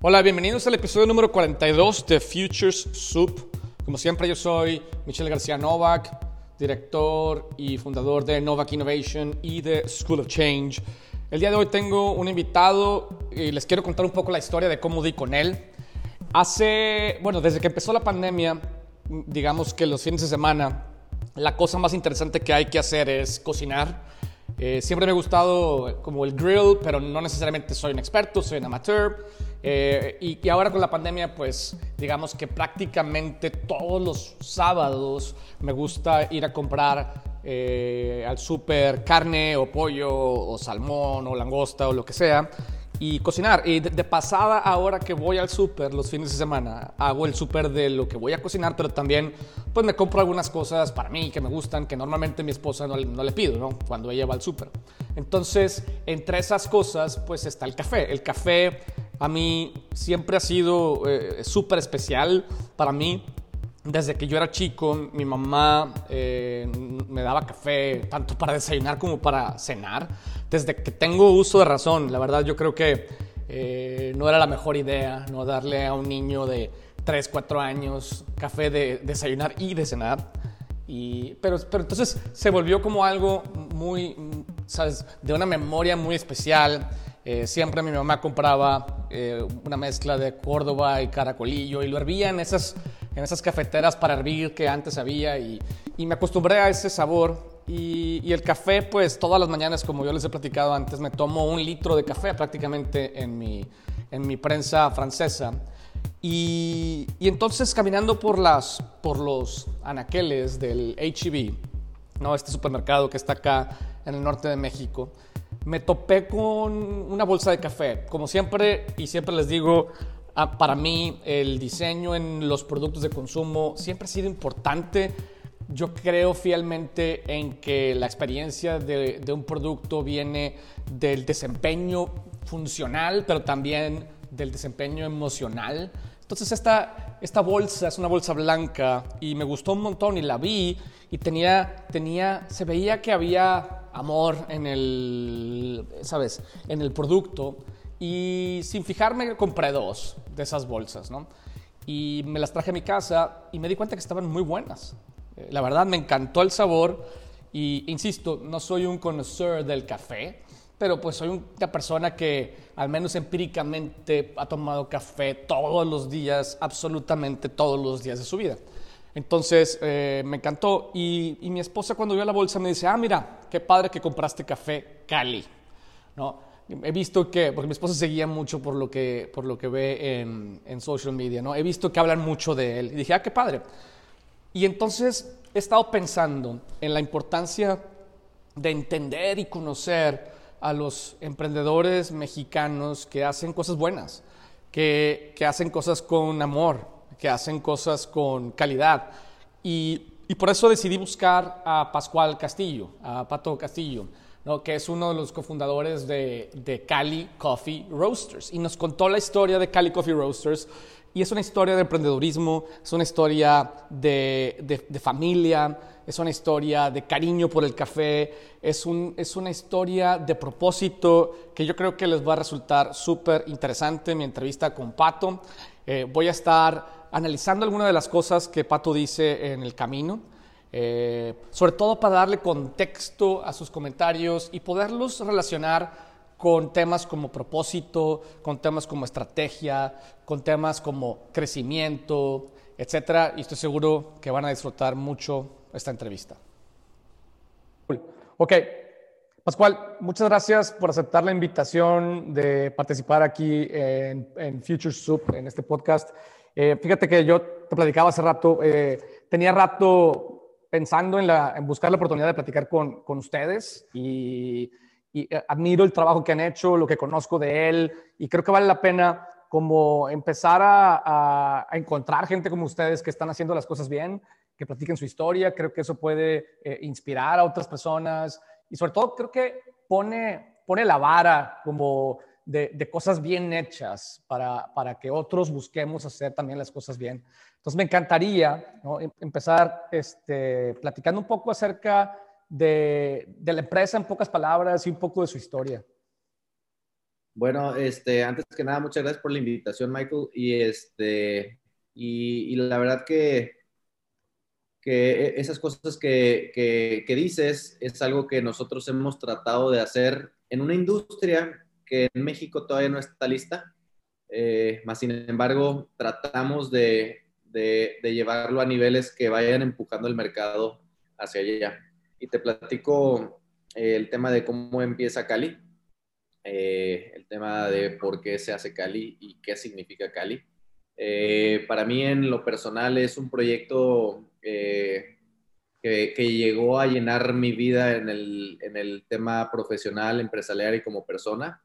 Hola, bienvenidos al episodio número 42 de Futures Soup. Como siempre, yo soy Michelle García Novak, director y fundador de Novak Innovation y de School of Change. El día de hoy tengo un invitado y les quiero contar un poco la historia de cómo di con él. Hace, bueno, desde que empezó la pandemia, digamos que los fines de semana, la cosa más interesante que hay que hacer es cocinar. Eh, siempre me ha gustado como el grill, pero no necesariamente soy un experto, soy un amateur. Eh, y, ahora con la pandemia, pues digamos que prácticamente todos los sábados me gusta ir a comprar eh, al súper carne o pollo o salmón o langosta o lo que sea y cocinar. Y de, pasada, ahora que voy al súper los fines de semana, hago el súper de lo que voy a cocinar, pero también pues me compro algunas cosas para mí que me gustan, que normalmente mi esposa no, le pido, ¿no? Cuando ella va al súper. Entonces, entre esas cosas, pues está el café. El café a mí siempre ha sido eh, súper especial para mí. Desde que yo era chico, mi mamá eh, me daba café tanto para desayunar como para cenar. Desde que tengo uso de razón, la verdad yo creo que eh, no era la mejor idea no darle a un niño de 3, 4 años café de desayunar y de cenar. Y, pero, pero entonces se volvió como algo muy, ¿sabes? De una memoria muy especial. Eh, siempre mi mamá compraba eh, una mezcla de Córdoba y caracolillo y lo hervía en esas, en esas cafeteras para hervir que antes había y, me acostumbré a ese sabor. Y, el café, pues todas las mañanas, como yo les he platicado antes, me tomo un litro de café prácticamente en mi, en mi prensa francesa. Y, y, entonces caminando por, las, por los anaqueles del HEB, ¿no? este supermercado que está acá en el norte de México, me topé con una bolsa de café. Como siempre, y siempre les digo, ah, para mí el diseño en los productos de consumo siempre ha sido importante. Yo creo fielmente en que la experiencia de, de un producto viene del desempeño funcional, pero también del desempeño emocional. Entonces esta, esta bolsa es una bolsa blanca y me gustó un montón y la vi y tenía, tenía, se veía que había amor en el, ¿sabes? En el producto. Y sin fijarme compré dos de esas bolsas, ¿no? Y me las traje a mi casa y me di cuenta que estaban muy buenas. Eh, la verdad me encantó el sabor y, insisto, no soy un conocedor del café, pero pues soy una persona que al menos empíricamente ha tomado café todos los días, absolutamente todos los días de su vida. Entonces eh, me encantó y, mi esposa cuando vio la bolsa me dice, ah, mira, qué padre que compraste café Cali. ¿No? He visto que, porque mi esposa seguía mucho por lo que, por lo que ve en, en social media, ¿no? he visto que hablan mucho de él y dije, ah, qué padre. Y entonces he estado pensando en la importancia de entender y conocer a los emprendedores mexicanos que hacen cosas buenas, que, que hacen cosas con amor, que hacen cosas con calidad. Y, y, por eso decidí buscar a Pascual Castillo, a Pato Castillo, ¿no? que es uno de los cofundadores de, de Cali Coffee Roasters. Y nos contó la historia de Cali Coffee Roasters. Y es una historia de emprendedurismo, es una historia de, de, familia, es una historia de cariño por el café, es, un, es una historia de propósito que yo creo que les va a resultar súper interesante mi entrevista con Pato. Eh, voy a estar analizando algunas de las cosas que Pato dice en el camino, eh, sobre todo para darle contexto a sus comentarios y poderlos relacionar con temas como propósito, con temas como estrategia, con temas como crecimiento, etcétera. Y estoy seguro que van a disfrutar mucho esta entrevista. Ok, Pascual, muchas gracias por aceptar la invitación de participar aquí en, en Future Soup, en este podcast. Eh, fíjate que yo te platicaba hace rato, eh, tenía rato pensando en, la, en, buscar la oportunidad de platicar con, con ustedes y, y, eh, admiro el trabajo que han hecho, lo que conozco de él y creo que vale la pena como empezar a, a, encontrar gente como ustedes que están haciendo las cosas bien, que platiquen su historia, creo que eso puede eh, inspirar a otras personas y sobre todo creo que pone, pone la vara como de, cosas bien hechas para, para, que otros busquemos hacer también las cosas bien. Entonces me encantaría em, empezar este, platicando un poco acerca de, de, la empresa en pocas palabras y un poco de su historia. Bueno, este, antes que nada, muchas gracias por la invitación, Michael. Y, este, y, la verdad que, que esas cosas que, que, dices es algo que nosotros hemos tratado de hacer en una industria que en México todavía no está lista. Eh, más sin embargo, tratamos de, de, de llevarlo a niveles que vayan empujando el mercado hacia allá. Y te platico eh, el tema de cómo empieza Cali, eh, el tema de por qué se hace Cali y qué significa Cali. Eh, para mí en lo personal es un proyecto que, que, llegó a llenar mi vida en el, en el tema profesional, empresarial y como persona.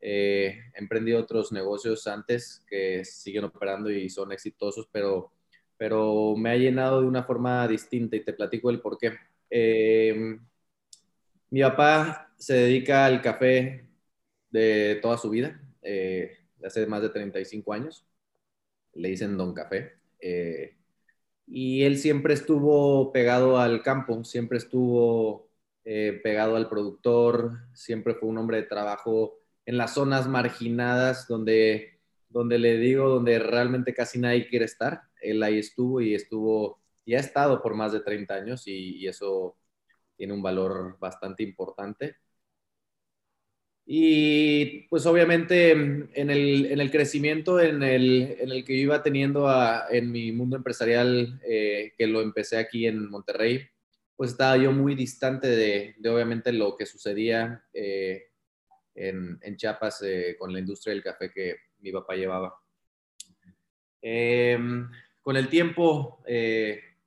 he emprendido otros negocios antes que siguen operando y son exitosos, pero, pero me ha llenado de una forma distinta y te platico el por qué. Eh, mi papá se dedica al café de toda su vida, eh, hace más de 35 años. Le dicen Don Café. Eh, y él siempre estuvo pegado al campo, siempre estuvo eh, pegado al productor, siempre fue un hombre de trabajo en las zonas marginadas donde, donde le digo, donde realmente casi nadie quiere estar. Él ahí estuvo y estuvo, y ha estado por más de 30 años y eso tiene un valor bastante importante. Y pues obviamente en el, en el crecimiento en el, en el, que yo iba teniendo en mi mundo empresarial, eh, que lo empecé aquí en Monterrey, pues estaba yo muy distante de, de obviamente lo que sucedía eh, en, en, Chiapas eh, con la industria del café que mi papá llevaba. Em, con el tiempo,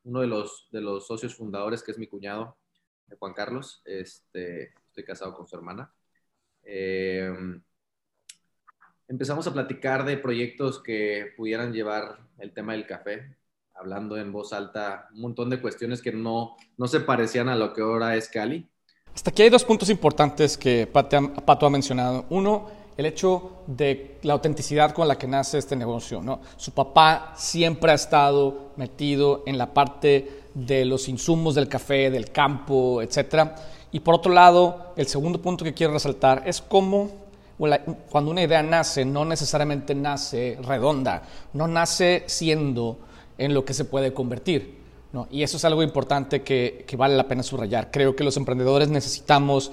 uno de los, de los socios fundadores, que es mi cuñado, Juan Carlos. Este, estoy casado con su hermana. Eh, empezamos a platicar de proyectos que pudieran llevar el tema del café, hablando en voz alta un montón de cuestiones que no, no se parecían a lo que ahora es Cali. Hasta aquí hay dos puntos importantes que Pato ha mencionado. Uno, el hecho de la autenticidad con la que nace este negocio. ¿no? Su papá siempre ha estado metido en la parte de los insumos del café, del campo, etc. Y por otro lado, el segundo punto que quiero resaltar es cómo cuando una idea nace, no necesariamente nace redonda, no nace siendo en lo que se puede convertir. ¿no? Y eso es algo importante que, que vale la pena subrayar. Creo que los emprendedores necesitamos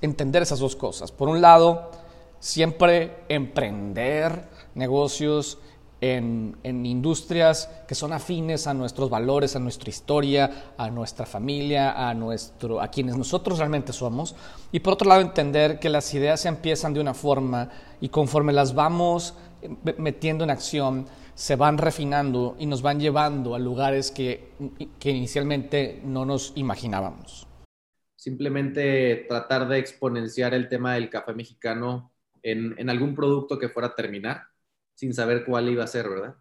entender esas dos cosas. Por un lado, siempre emprender negocios en, industrias que son afines a nuestros valores, a nuestra historia, a nuestra familia, a, nuestro, a quienes nosotros realmente somos. Y por otro lado, entender que las ideas se empiezan de una forma y conforme las vamos metiendo en acción, se van refinando y nos van llevando a lugares que, que inicialmente no nos imaginábamos. Simplemente tratar de exponenciar el tema del café mexicano en, en algún producto que fuera a terminar sin saber cuál iba a ser, ¿verdad?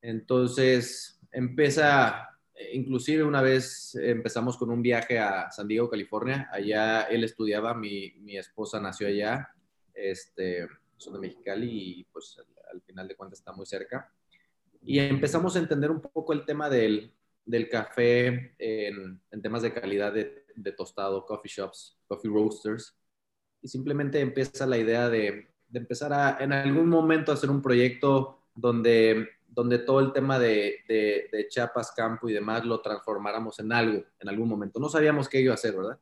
Entonces, empieza, inclusive una vez empezamos con un viaje a San Diego, California, allá él estudiaba, mi, mi esposa nació allá, este, son de y pues al, final de cuentas está muy cerca. Y empezamos a entender un poco el tema del, del café en, temas de calidad de tostado, coffee shops, coffee roasters. Y simplemente empieza la idea de, de empezar a en algún momento hacer un proyecto donde, donde todo el tema de, de, de Chiapas, campo y demás lo transformáramos en algo en algún momento. No sabíamos qué iba a hacer, ¿verdad?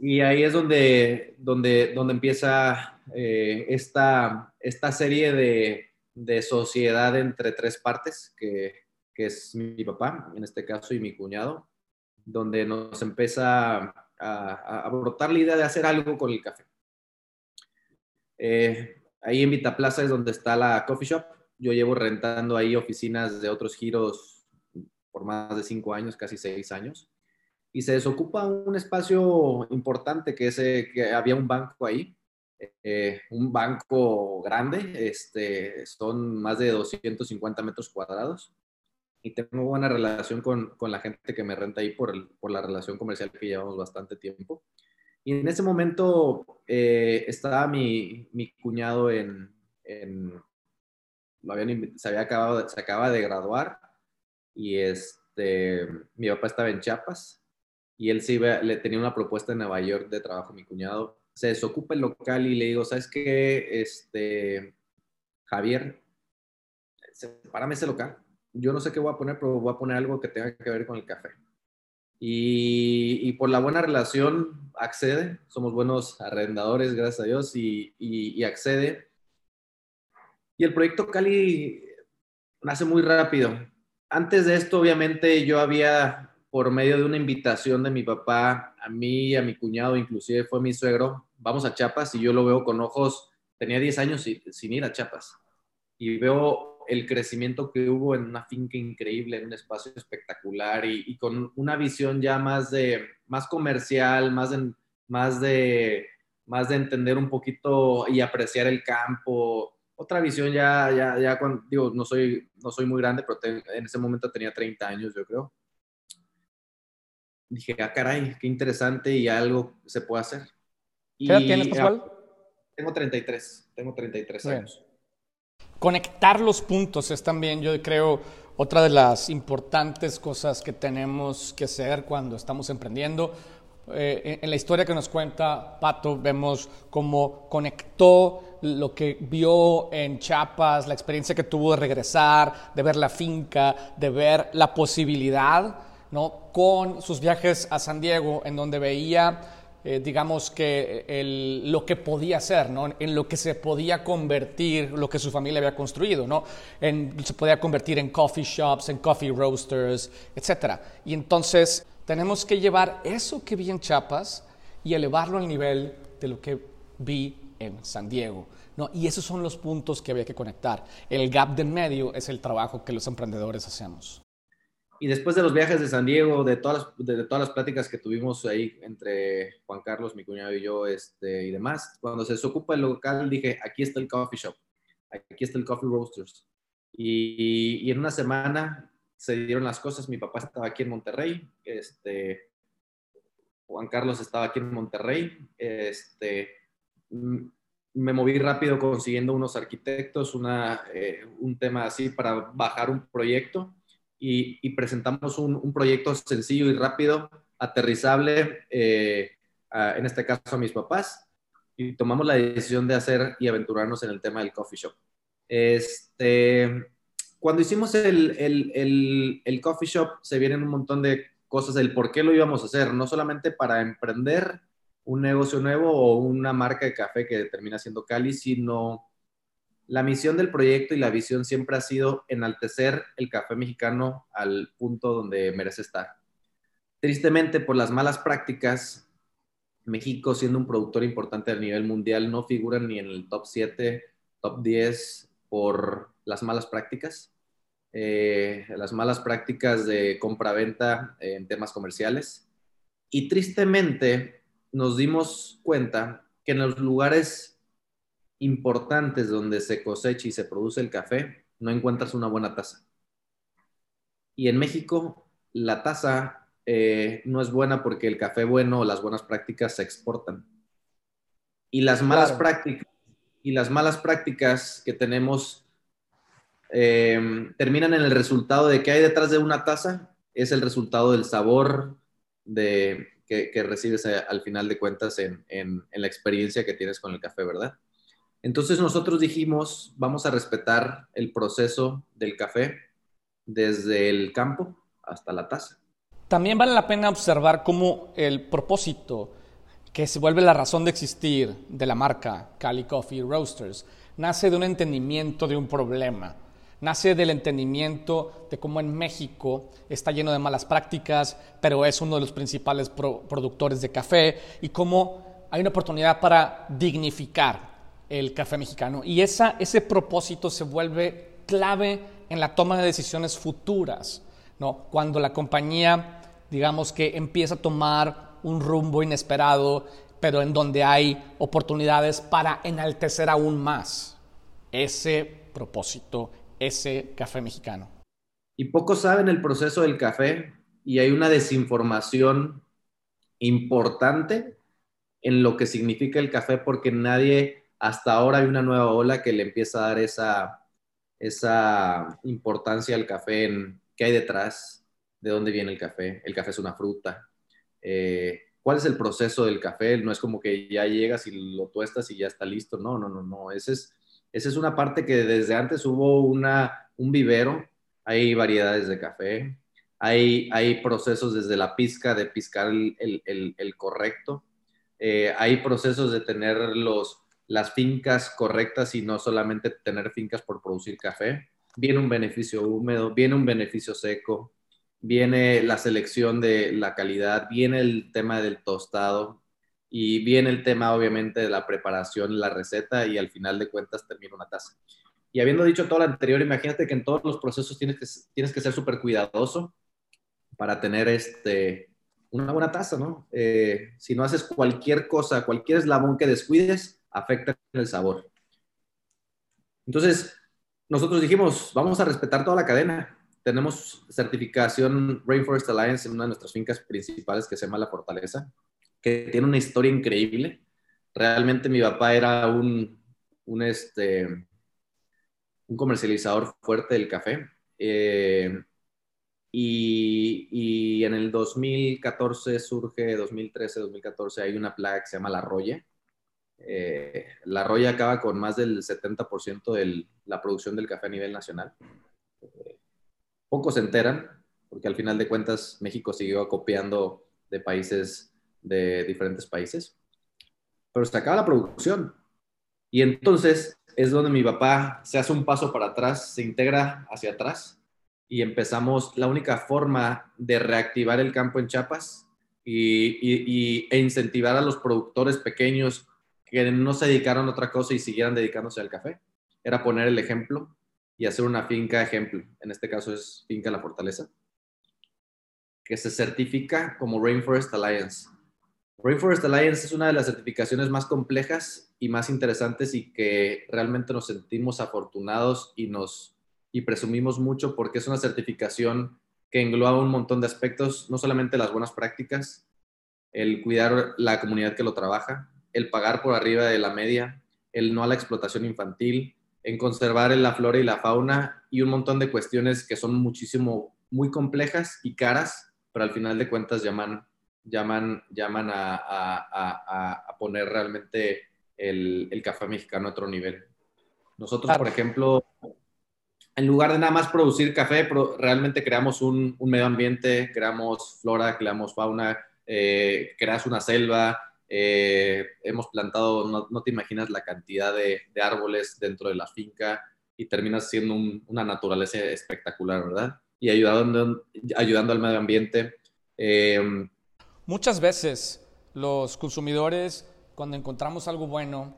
Y ahí es donde, donde, donde empieza eh, esta, esta serie de, de sociedad entre tres partes, que, que, es mi papá, en este caso, y mi cuñado, donde nos empieza a, a brotar la idea de hacer algo con el café. Eh, ahí en Vitaplaza es donde está la coffee shop. Yo llevo rentando ahí oficinas de otros giros por más de cinco años, casi seis años. Y se desocupa un espacio importante que, es, eh, que había un banco ahí, eh, un banco grande, este, son más de 250 metros cuadrados. Y tengo buena relación con, con la gente que me renta ahí por, el, por la relación comercial que llevamos bastante tiempo. Y en ese momento eh, estaba mi, mi cuñado en, lo habían, se había acabado, se acaba de graduar y este, mi papá estaba en Chiapas y él sí le tenía una propuesta en Nueva York de trabajo, mi cuñado se desocupa el local y le digo, ¿sabes qué? Este, Javier, sepárame ese local. Yo no sé qué voy a poner, pero voy a poner algo que tenga que ver con el café. Y, por la buena relación accede, somos buenos arrendadores, gracias a Dios, y, accede. Y el proyecto Cali nace muy rápido. Antes de esto, obviamente, yo había, por medio de una invitación de mi papá, a mí, a mi cuñado, inclusive fue mi suegro, vamos a Chiapas y yo lo veo con ojos, tenía 10 años sin ir a Chiapas. Y veo el crecimiento que hubo en una finca increíble, en un espacio espectacular y, con una visión ya más de más comercial, más de, más de más de entender un poquito y apreciar el campo. Otra visión ya, ya, ya cuando, digo, no soy, no soy muy grande, pero en ese momento tenía 30 años, yo creo. Dije, ah, caray, qué interesante y algo se puede hacer. ¿Qué edad tienes, Pascual? Tengo 33, tengo 33 años. Conectar los puntos es también, yo creo, otra de las importantes cosas que tenemos que hacer cuando estamos emprendiendo. Eh, en la historia que nos cuenta Pato, vemos cómo conectó lo que vio en Chiapas, la experiencia que tuvo de regresar, de ver la finca, de ver la posibilidad, ¿no? Con sus viajes a San Diego, en donde veía eh, digamos que lo que podía ser, ¿no? en lo que se podía convertir lo que su familia había construido, ¿no? En, se podía convertir en coffee shops, en coffee roasters, etc. Y entonces tenemos que llevar eso que vi en Chiapas y elevarlo al nivel de lo que vi en San Diego. ¿no? Y esos son los puntos que había que conectar. El gap de en medio es el trabajo que los emprendedores hacemos. Y después de los viajes de San Diego, de todas las, de, todas las pláticas que tuvimos ahí entre Juan Carlos, mi cuñado y yo, este, y demás, cuando se desocupa el local, dije, aquí está el coffee shop, aquí está el coffee roasters. Y, y, en una semana se dieron las cosas, mi papá estaba aquí en Monterrey, este, Juan Carlos estaba aquí en Monterrey, este, me moví rápido consiguiendo unos arquitectos, una, eh, un tema así para bajar un proyecto y, presentamos un, proyecto sencillo y rápido, aterrizable, eh, en este caso a mis papás, y tomamos la decisión de hacer y aventurarnos en el tema del coffee shop. Este, cuando hicimos el, el, el, coffee shop, se vienen un montón de cosas del por qué lo íbamos a hacer, no solamente para emprender un negocio nuevo o una marca de café que termina siendo Cali, sino la misión del proyecto y la visión siempre ha sido enaltecer el café mexicano al punto donde merece estar. Tristemente, por las malas prácticas, México, siendo un productor importante a nivel mundial, no figura ni en el top 7, top 10 por las malas prácticas. Eh, las malas prácticas de compra-venta en temas comerciales. Y tristemente nos dimos cuenta que en los lugares importantes donde se cosecha y se produce el café, no encuentras una buena taza. Y en México, la taza eh, no es buena porque el café bueno o las buenas prácticas se exportan. Y las malas prácticas y las malas prácticas que tenemos eh, terminan en el resultado de que hay detrás de una taza, es el resultado del sabor de, que, recibes al final de cuentas en la experiencia que tienes con el café, ¿verdad? Entonces nosotros dijimos, vamos a respetar el proceso del café desde el campo hasta la taza. También vale la pena observar cómo el propósito que se vuelve la razón de existir de la marca Cali Coffee Roasters nace de un entendimiento de un problema. Nace del entendimiento de cómo en México está lleno de malas prácticas, pero es uno de los principales productores de café y cómo hay una oportunidad para dignificar el café mexicano. Y esa, ese propósito se vuelve clave en la toma de decisiones futuras, ¿no? Cuando la compañía, digamos que empieza a tomar un rumbo inesperado, pero en donde hay oportunidades para enaltecer aún más ese propósito, ese café mexicano. Y pocos saben el proceso del café y hay una desinformación importante en lo que significa el café porque nadie hasta ahora hay una nueva ola que le empieza a dar esa, esa importancia al café en qué hay detrás, de dónde viene el café. El café es una fruta. Eh, cuál es el proceso del café. No es como que ya llegas y lo tuestas y ya está listo. No, no, no, no. Ese es, esa es una parte que desde antes hubo una, un vivero. Hay variedades de café. Hay, hay procesos desde la pizca de piscar el, el, correcto. Eh, hay procesos de tener los, las fincas correctas y no solamente tener fincas por producir café. Viene un beneficio húmedo, viene un beneficio seco, viene la selección de la calidad, viene el tema del tostado y viene el tema obviamente de la preparación, la receta y al final de cuentas termina una taza. Y habiendo dicho todo lo anterior, imagínate que en todos los procesos tienes que, tienes que ser súper cuidadoso para tener este, una buena taza, ¿no? Eh, si no haces cualquier cosa, cualquier eslabón que descuides, afecta el sabor. Entonces, nosotros dijimos, vamos a respetar toda la cadena tenemos certificación Rainforest Alliance en una de nuestras fincas principales que se llama La Fortaleza, que tiene una historia increíble. Realmente mi papá era un, un, este, un comercializador fuerte del café. Eh, y, y, en el 2014 surge, 2013, 2014, hay una plaga que se llama la roya. Eh, la roya acaba con más del 70% de la producción del café a nivel nacional. Eh, pocos se enteran, porque al final de cuentas México siguió copiando de países, de diferentes países, pero se acaba la producción. Y entonces es donde mi papá se hace un paso para atrás, se integra hacia atrás y empezamos la única forma de reactivar el campo en Chiapas y, e incentivar a los productores pequeños que no se dedicaron a otra cosa y siguieran dedicándose al café. Era poner el ejemplo y hacer una finca ejemplo. En este caso es Finca La Fortaleza, que se certifica como Rainforest Alliance. Rainforest Alliance es una de las certificaciones más complejas y más interesantes y que realmente nos sentimos afortunados y nos y presumimos mucho porque es una certificación que engloba un montón de aspectos, no solamente las buenas prácticas, el cuidar la comunidad que lo trabaja, el pagar por arriba de la media, el no a la explotación infantil, en conservar la flora y la fauna y un montón de cuestiones que son muchísimo, muy complejas y caras, pero al final de cuentas llaman, llaman, llaman a, a, a, poner realmente el, el, café mexicano a otro nivel. Nosotros, por ejemplo, en lugar de nada más producir café, realmente creamos un, un medio ambiente, creamos flora, creamos fauna, eh, creas una selva, eh, hemos plantado, no, te imaginas la cantidad de, árboles dentro de la finca y terminas siendo una naturaleza espectacular, ¿verdad? Y ayudando, ayudando al medio ambiente. Eh, Muchas veces los consumidores, cuando encontramos algo bueno,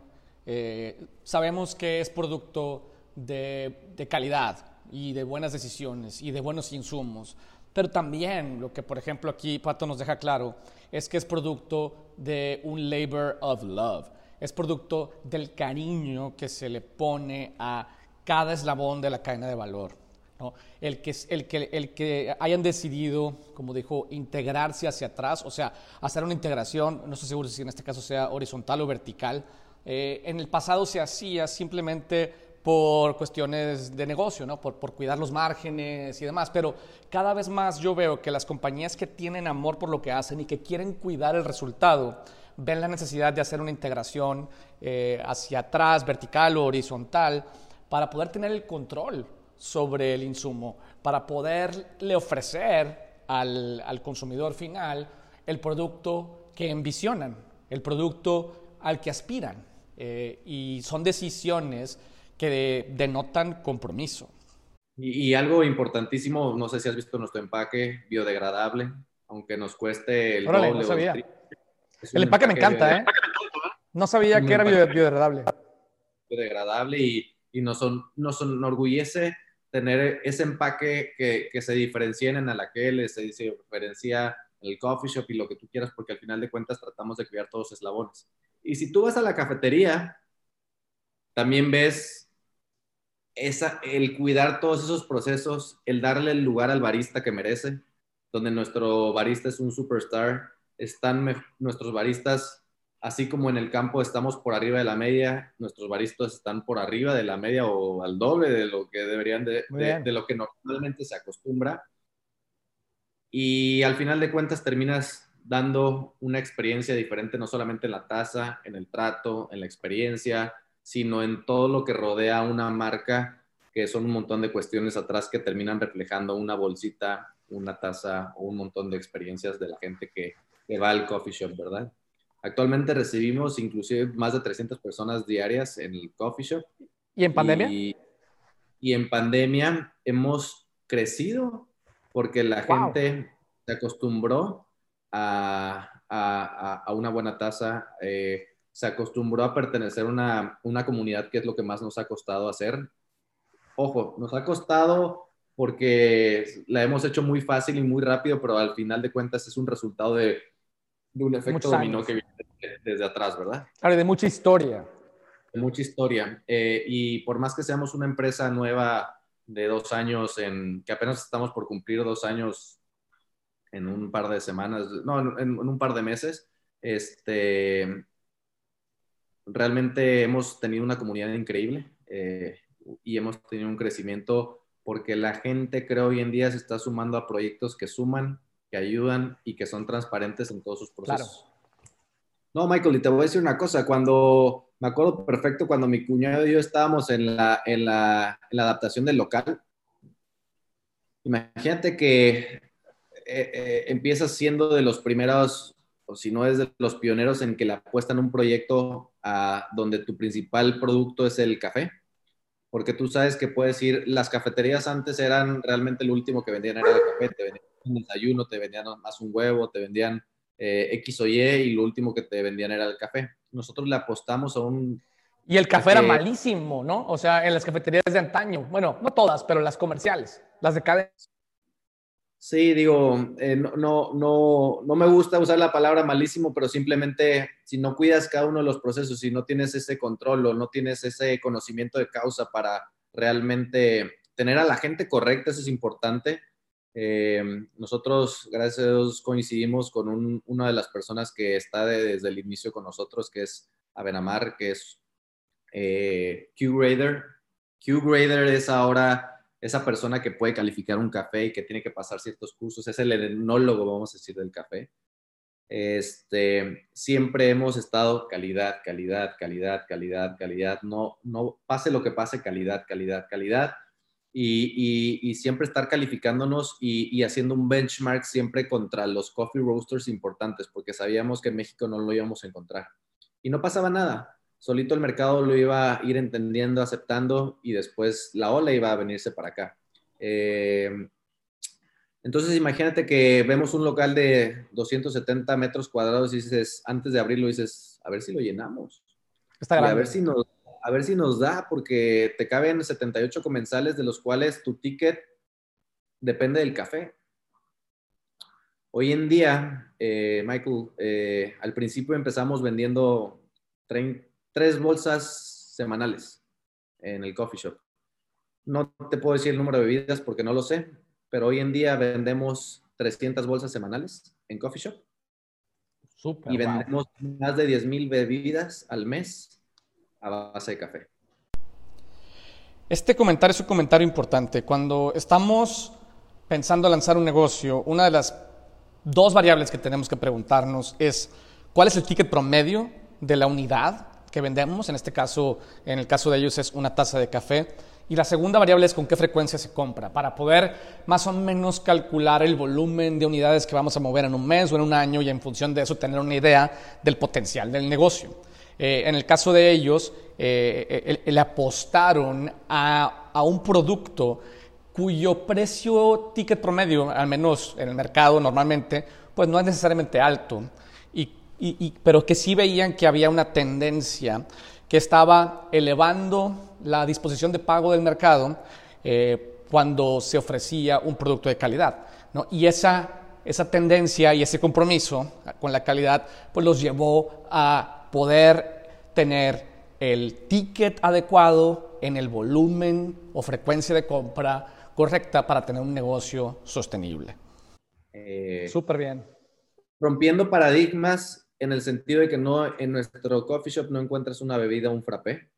eh, sabemos que es producto de, de calidad y de buenas decisiones y de buenos insumos. Pero también lo que, por ejemplo, aquí Pato nos deja claro es que es producto de un labor of love. Es producto del cariño que se le pone a cada eslabón de la cadena de valor. ¿no? El, que, el, que, el que hayan decidido, como dijo, integrarse hacia atrás, o sea, hacer una integración, no estoy seguro si en este caso sea horizontal o vertical. Eh, en el pasado se hacía simplemente por cuestiones de negocio, por, cuidar los márgenes y demás. Pero cada vez más yo veo que las compañías que tienen amor por lo que hacen y que quieren cuidar el resultado, ven la necesidad de hacer una integración eh, hacia atrás, vertical o horizontal, para poder tener el control sobre el insumo, para poderle ofrecer al, al consumidor final el producto que envisionan, el producto al que aspiran. Eh, y son decisiones que denotan compromiso. Y, algo importantísimo, no sé si has visto nuestro empaque biodegradable, aunque nos cueste el doble. No sabía. El, empaque, me encanta, ¿eh? No sabía que era biodegradable. Biodegradable y, y nos, son, nos enorgullece tener ese empaque que, que se diferencia en Alaquel, se diferencia en el coffee shop y lo que tú quieras, porque al final de cuentas tratamos de cuidar todos los eslabones. Y si tú vas a la cafetería, también ves esa, el cuidar todos esos procesos, el darle el lugar al barista que merece, donde nuestro barista es un superstar, están nuestros baristas, así como en el campo estamos por arriba de la media, nuestros baristas están por arriba de la media o al doble de lo que deberían de, de, lo que normalmente se acostumbra. Y al final de cuentas terminas dando una experiencia diferente, no solamente en la taza, en el trato, en la experiencia, sino en todo lo que rodea una marca, que son un montón de cuestiones atrás que terminan reflejando una bolsita, una taza o un montón de experiencias de la gente que, va al coffee shop, ¿verdad? Actualmente recibimos inclusive más de 300 personas diarias en el coffee shop. ¿Y en pandemia? Y, en pandemia hemos crecido porque la gente se acostumbró a, una buena tasa, eh, se acostumbró a pertenecer a una, una comunidad que es lo que más nos ha costado hacer. Ojo, nos ha costado porque la hemos hecho muy fácil y muy rápido, pero al final de cuentas es un resultado de, un efecto dominó que viene desde atrás, ¿verdad? Claro, de mucha historia. De mucha historia. Eh, y por más que seamos una empresa nueva de dos años, en, que apenas estamos por cumplir dos años en un par de semanas, no, en, un par de meses, este, realmente hemos tenido una comunidad increíble eh, y hemos tenido un crecimiento porque la gente creo hoy en día se está sumando a proyectos que suman, que ayudan y que son transparentes en todos sus procesos. No, Michael, y te voy a decir una cosa, cuando, me acuerdo perfecto cuando mi cuñado y yo estábamos en la, en la, en la adaptación del local, imagínate que eh, eh, empiezas siendo de los primeros, o si no es de los pioneros en que le apuestan un proyecto a donde tu principal producto es el café porque tú sabes que puedes ir, las cafeterías antes eran realmente lo último que vendían era el café, te vendían un desayuno, te vendían más un huevo, te vendían eh, X o Y y lo último que te vendían era el café. Nosotros le apostamos a un... Y el café era malísimo, ¿no? O sea, en las cafeterías de antaño, bueno, no todas, pero las comerciales, las de cadena Sí, digo, eh, no, no, no, no me gusta usar la palabra malísimo, pero simplemente si no cuidas cada uno de los procesos, si no tienes ese control o no tienes ese conocimiento de causa para realmente tener a la gente correcta, eso es importante. Eh, nosotros, gracias a Dios, coincidimos con una de las personas que está desde el inicio con nosotros, que es Abenamar, que es eh, Q-Grader. Q-Grader es ahora esa persona que puede calificar un café y que tiene que pasar ciertos cursos, es el enólogo, vamos a decir, del café. Este, siempre hemos estado calidad, calidad, calidad, calidad, calidad, no, no pase lo que pase, calidad, calidad, calidad, y, siempre estar calificándonos y, y, haciendo un benchmark siempre contra los coffee roasters importantes, porque sabíamos que en México no lo íbamos a encontrar. Y no pasaba nada solito el mercado lo iba a ir entendiendo, aceptando y después la ola iba a venirse para acá. Eh, entonces imagínate que vemos un local de 270 metros cuadrados y dices, antes de abrirlo dices, a ver si lo llenamos. a ver si nos a ver si nos da, porque te caben 78 comensales, de los cuales tu ticket depende del café. Hoy en día, eh, Michael, eh, al principio empezamos vendiendo 30, tres bolsas semanales en el coffee shop. No te puedo decir el número de bebidas porque no lo sé, pero hoy en día vendemos 300 bolsas semanales en coffee shop. y vendemos más de 10 mil bebidas al mes a base de café. Este comentario es un comentario importante. Cuando estamos pensando lanzar un negocio, una de las dos variables que tenemos que preguntarnos es cuál es el ticket promedio de la unidad que vendemos, en este caso, en el caso de ellos es una taza de café. Y la segunda variable es con qué frecuencia se compra, para poder más o menos calcular el volumen de unidades que vamos a mover en un mes o en un año y en función de eso tener una idea del potencial del negocio. Eh, en el caso de ellos, eh, le apostaron a, a un producto cuyo precio ticket promedio, al menos en el mercado normalmente, pues no es necesariamente alto pero que sí veían que había una tendencia que estaba elevando la disposición de pago del mercado eh, cuando se ofrecía un producto de calidad. Y esa, esa tendencia y ese compromiso con la calidad pues los llevó a poder tener el ticket adecuado en el volumen o frecuencia de compra correcta para tener un negocio sostenible. Eh, Súper bien. Rompiendo paradigmas, en el sentido de que no en nuestro coffee shop no encuentras una bebida, un frappé,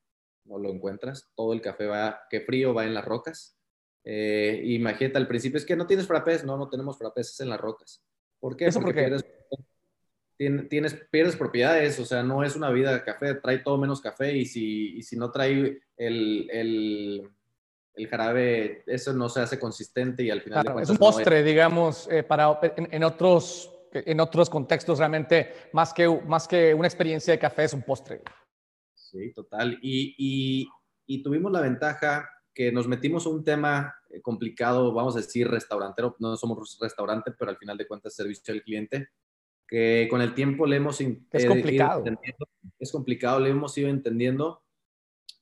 no lo encuentras. Todo el café va, que frío va en las rocas. Eh, imagínate al principio, es que no tienes frappés, no, no tenemos frappés, es en las rocas. ¿Por qué? ¿Eso porque, tienes, pierdes propiedades, o sea, no es una vida de café, trae todo menos café y si, y si no trae el, el, el, jarabe, eso no se hace consistente y al final... es un postre, digamos, eh, para, en, otros, en otros contextos realmente, más que, más que una experiencia de café, es un postre. Sí, total. Y, y, y tuvimos la ventaja que nos metimos a un tema eh, complicado, vamos a decir, restaurantero, no somos restaurante, pero al final de cuentas servicio al cliente que con el tiempo le hemos... Es complicado. es complicado, le hemos ido entendiendo,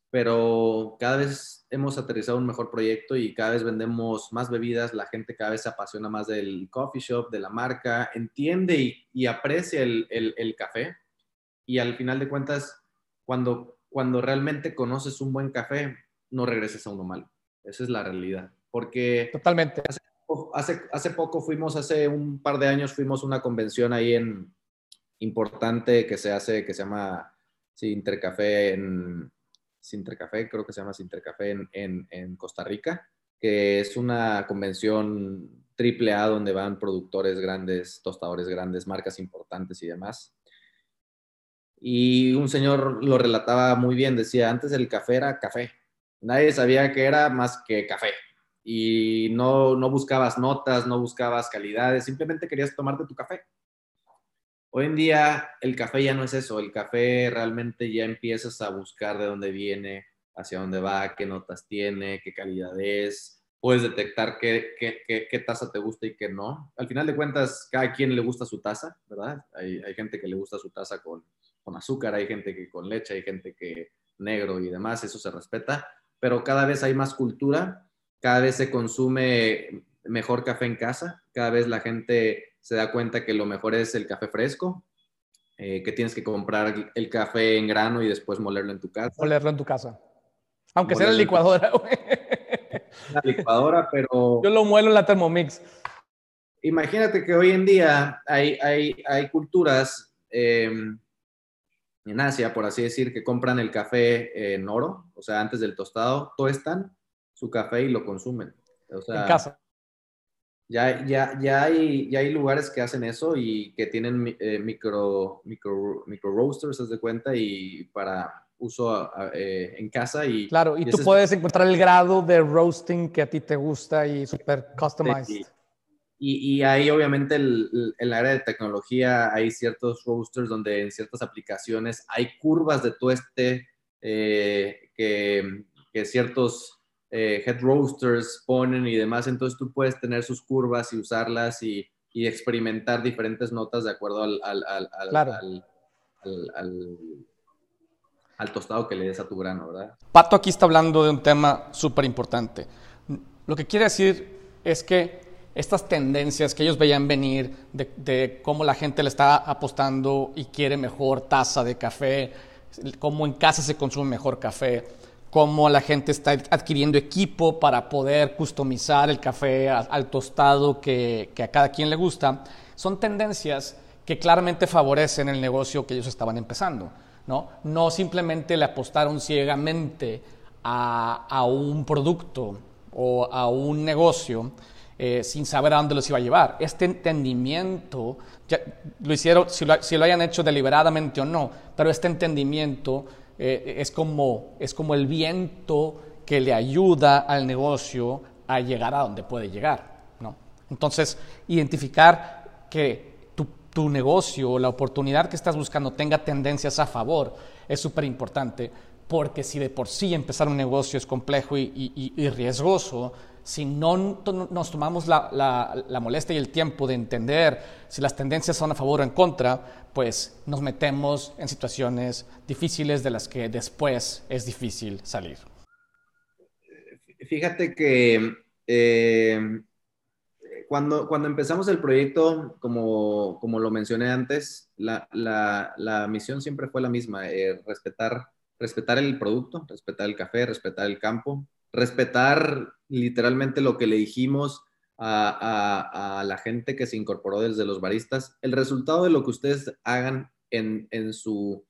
pero cada vez hemos aterrizado un mejor proyecto y cada vez vendemos más bebidas, la gente cada vez se apasiona más del coffee shop, de la marca, entiende y, aprecia el, el, café y al final de cuentas, cuando, cuando realmente conoces un buen café, no regreses a uno malo. Esa es la realidad. Porque Totalmente hace, hace poco fuimos, hace un par de años fuimos a una convención ahí en importante que se hace, que se llama Sintercafé en Sintercafé, creo que se llama Sintercafé en, en, Costa Rica, que es una convención triple A donde van productores grandes, tostadores grandes, marcas importantes y demás. Y un señor lo relataba muy bien, decía, antes el café era café. Nadie sabía que era más que café y no, no buscabas notas, no buscabas calidades, simplemente querías tomarte tu café. Hoy en día el café ya no es eso, el café realmente ya empiezas a buscar de dónde viene, hacia dónde va, qué notas tiene, qué calidad es, puedes detectar qué, qué, taza te gusta y qué no. Al final de cuentas, cada quien le gusta su taza, ¿verdad? Hay, hay gente que le gusta su taza con, con azúcar, hay gente que con leche, hay gente que negro y demás, eso se respeta, pero cada vez hay más cultura cada vez se consume mejor café en casa, cada vez la gente se da cuenta que lo mejor es el café fresco, eh, que tienes que comprar el café en grano y después molerlo en tu casa. Molerlo en tu casa. Aunque sea en la licuadora, La licuadora, pero... Yo lo muelo en la Thermomix. Imagínate que hoy en día hay, hay, hay culturas em, en Asia, por así decir, que compran el café en oro, o sea, antes del tostado, están su café y lo consumen. O sea, en casa. Ya, ya, ya, hay, ya hay lugares que hacen eso y que tienen eh, micro, micro, micro roasters, ¿se de cuenta? Y para uso eh, en casa. Y, claro, y, tú puedes encontrar el grado de roasting que a ti te gusta y súper customized. Y, y, ahí obviamente en el área de tecnología hay ciertos roasters donde en ciertas aplicaciones hay curvas de tueste eh, que, que ciertos eh, head roasters ponen y demás, entonces tú puedes tener sus curvas y usarlas y, y experimentar diferentes notas de acuerdo al, al, al, al, tostado que le des a tu grano, ¿verdad? Pato aquí está hablando de un tema súper importante. Lo que quiere decir es que estas tendencias que ellos veían venir de, de, cómo la gente le está apostando y quiere mejor taza de café, cómo en casa se consume mejor café, cómo la gente está adquiriendo equipo para poder customizar el café al, tostado que, a cada quien le gusta, son tendencias que claramente favorecen el negocio que ellos estaban empezando. No, no simplemente le apostaron ciegamente a, un producto o a un negocio eh, sin saber a dónde los iba a llevar. Este entendimiento, lo hicieron, si lo, si lo hayan hecho deliberadamente o no, pero este entendimiento eh, es, como, es como el viento que le ayuda al negocio a llegar a donde puede llegar. ¿no? Entonces, identificar que tu, tu negocio o la oportunidad que estás buscando tenga tendencias a favor es súper importante porque si de por sí empezar un negocio es complejo y, y riesgoso, si no nos tomamos la, molestia y el tiempo de entender si las tendencias son a favor o en contra, pues nos metemos en situaciones difíciles de las que después es difícil salir. Fíjate que eh, cuando, cuando empezamos el proyecto, como, como lo mencioné antes, la, misión siempre fue la misma, eh, respetar, respetar el producto, respetar el café, respetar el campo, respetar literalmente lo que le dijimos a, la gente que se incorporó desde los baristas. El resultado de lo que ustedes hagan en, su,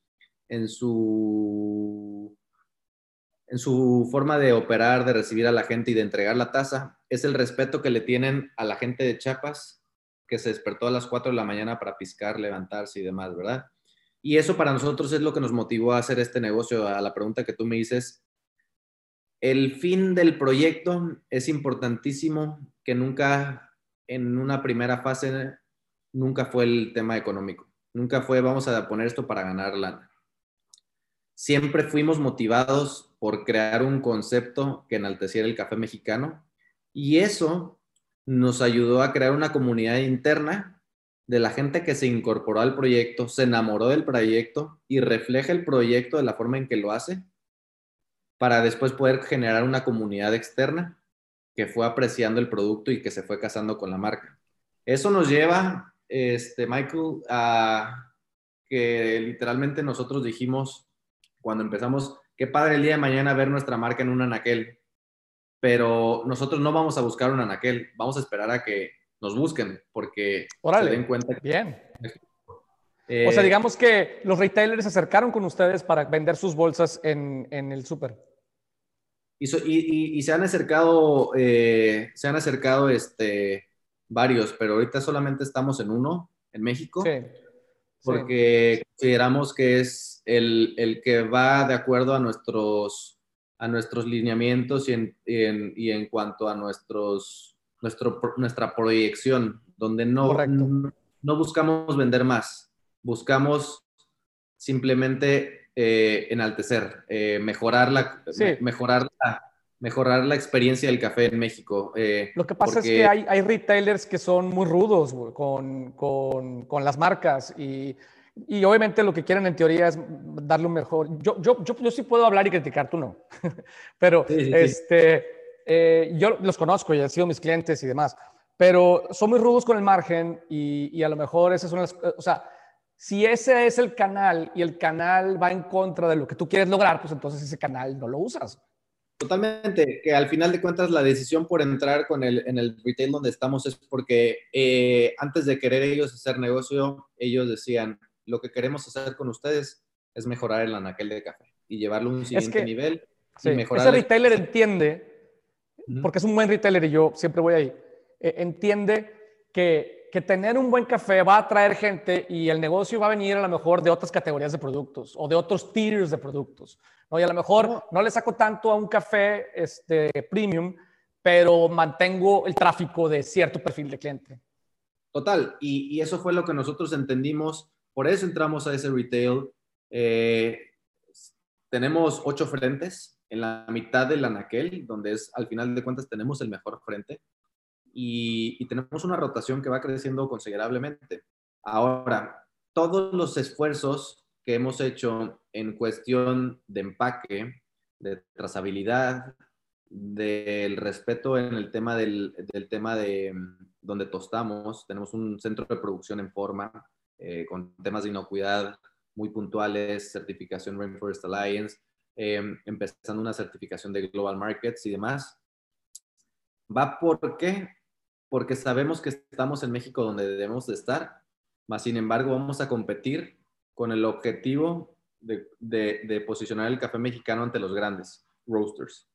forma de operar, de recibir a la gente y de entregar la taza, es el respeto que le tienen a la gente de Chiapas, que se despertó a las 4 de la mañana para piscar, levantarse y demás, ¿verdad? Y eso para nosotros es lo que nos motivó a hacer este negocio. A la pregunta que tú me dices, el fin del proyecto es importantísimo, que nunca en una primera fase, nunca fue el tema económico. Nunca fue, vamos a poner esto para ganar lana. Siempre fuimos motivados por crear un concepto que enalteciera el café mexicano y eso nos ayudó a crear una comunidad interna de la gente que se incorporó al proyecto, se enamoró del proyecto y refleja el proyecto de la forma en que lo hace para después poder generar una comunidad externa que fue apreciando el producto y que se fue casando con la marca. Eso nos lleva, este, Michael, a que literalmente nosotros dijimos cuando empezamos, qué padre el día de mañana ver nuestra marca en un anaquel, pero nosotros no vamos a buscar un anaquel, vamos a esperar a que nos busquen porque se den cuenta. Bien. o sea, eh, digamos que los retailers se acercaron con ustedes para vender sus bolsas en, en el súper. Y, se han acercado, eh, se han acercado este, varios, pero ahorita solamente estamos en uno, en México, porque consideramos que es el, el, que va de acuerdo a nuestros, a nuestros lineamientos y en, y en, cuanto a nuestros, nuestro, nuestra proyección, donde no, no buscamos vender más, buscamos simplemente eh, enaltecer, eh, mejorar, la, mejorar, la, mejorar la experiencia del café en México. Eh, lo que pasa es que hay, hay, retailers que son muy rudos con, con, con, las marcas y, y, obviamente lo que quieren en teoría es darle un mejor. Yo, yo, yo, yo sí puedo hablar y criticar, tú no. Pero este, yo los conozco y han sido mis clientes y demás. Pero son muy rudos con el margen y, y a lo mejor esas son las... O sea, si ese es el canal y el canal va en contra de lo que tú quieres lograr, pues entonces ese canal no lo usas. Totalmente, que al final de cuentas la decisión por entrar con el, en el retail donde estamos es porque eh, antes de querer ellos hacer negocio, ellos decían, lo que queremos hacer con ustedes es mejorar el anaquel de café y llevarlo a un siguiente nivel. y mejorar ese retailer entiende, porque es un buen retailer y yo siempre voy ahí, eh, entiende que que tener un buen café va a atraer gente y el negocio va a venir a lo mejor de otras categorías de productos o de otros tiers de productos. ¿no? Y a lo mejor no le saco tanto a un café este, premium, pero mantengo el tráfico de cierto perfil de cliente. Total, y, eso fue lo que nosotros entendimos, por eso entramos a ese retail. Eh, tenemos ocho frentes en la mitad del anaquel, donde es al final de cuentas tenemos el mejor frente y, tenemos una rotación que va creciendo considerablemente. Ahora, todos los esfuerzos que hemos hecho en cuestión de empaque, de trazabilidad, del respeto en el tema del, del tema de mm, donde tostamos, tenemos un centro de producción en forma, eh, con temas de inocuidad muy puntuales, certificación Rainforest Alliance, eh, empezando una certificación de Global Markets y demás. ¿Va por qué? Porque sabemos que estamos en México donde debemos de estar, más sin embargo vamos a competir con el objetivo de, posicionar el café mexicano ante los grandes roasters.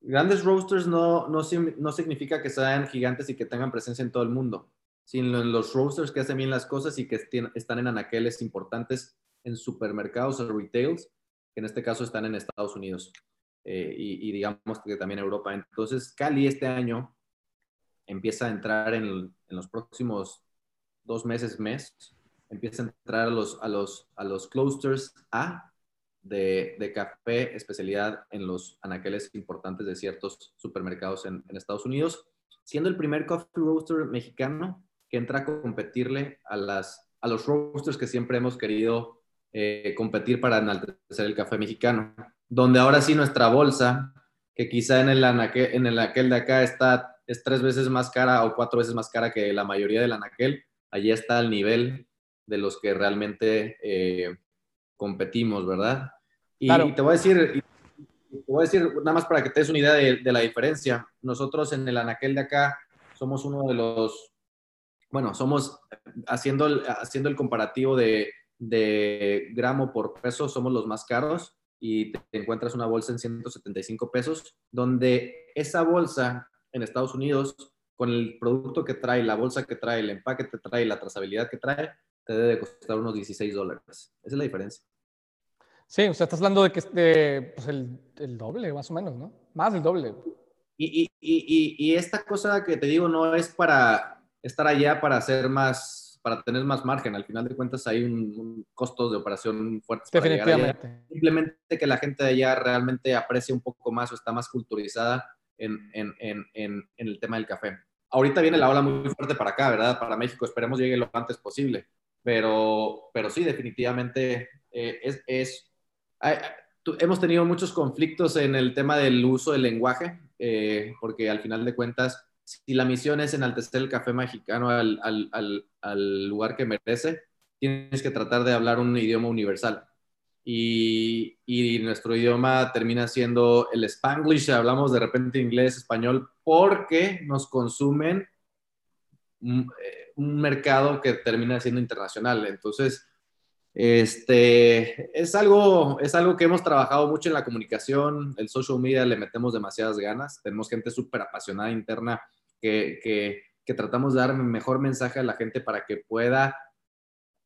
Grandes roasters no, no, no significa que sean gigantes y que tengan presencia en todo el mundo, sino en los roasters que hacen bien las cosas y que están en anaqueles importantes en supermercados o retails, que en este caso están en Estados Unidos eh, y, y digamos que también Europa. Entonces, Cali este año empieza a entrar en, los próximos dos meses, mes, empieza a entrar a los, a los, a los clusters A de, café especialidad en los anaqueles importantes de ciertos supermercados en, Estados Unidos, siendo el primer coffee roaster mexicano que entra a competirle a, las, a los roasters que siempre hemos querido eh, competir para enaltecer el café mexicano, donde ahora sí nuestra bolsa, que quizá en el, anaquel, en el aquel de acá está es tres veces más cara o cuatro veces más cara que la mayoría del anaquel, allí está el nivel de los que realmente eh, competimos, ¿verdad? Y, te voy a decir, te voy a decir nada más para que te des una idea de, la diferencia. Nosotros en el anaquel de acá somos uno de los, bueno, somos haciendo el, haciendo el comparativo de, de gramo por peso, somos los más caros y te encuentras una bolsa en 175 pesos, donde esa bolsa en Estados Unidos con el producto que trae, la bolsa que trae, el empaque que trae, la trazabilidad que trae, te debe costar unos 16 dólares. Esa es la diferencia. Sí, o sea, estás hablando de que este, pues el, el doble, más o menos, ¿no? Más del doble. Y, y, y, y, esta cosa que te digo no es para estar allá para hacer más, para tener más margen. Al final de cuentas hay un, costo de operación fuerte. Definitivamente. Simplemente que la gente de allá realmente aprecie un poco más o está más culturizada en, en, en, en, el tema del café. Ahorita viene la ola muy fuerte para acá, ¿verdad? Para México. Esperemos llegue lo antes posible. Pero, pero sí, definitivamente eh, es, es hemos tenido muchos conflictos en el tema del uso del lenguaje, eh, porque al final de cuentas, si la misión es enaltecer el café mexicano al, al, al, lugar que merece, tienes que tratar de hablar un idioma universal. Y, y, nuestro idioma termina siendo el spanglish, hablamos de repente inglés, español, porque nos consumen un, eh, un mercado que termina siendo internacional. Entonces, este, es algo, es algo que hemos trabajado mucho en la comunicación, el social media le metemos demasiadas ganas, tenemos gente súper apasionada interna que, que, que, tratamos de dar mejor mensaje a la gente para que pueda,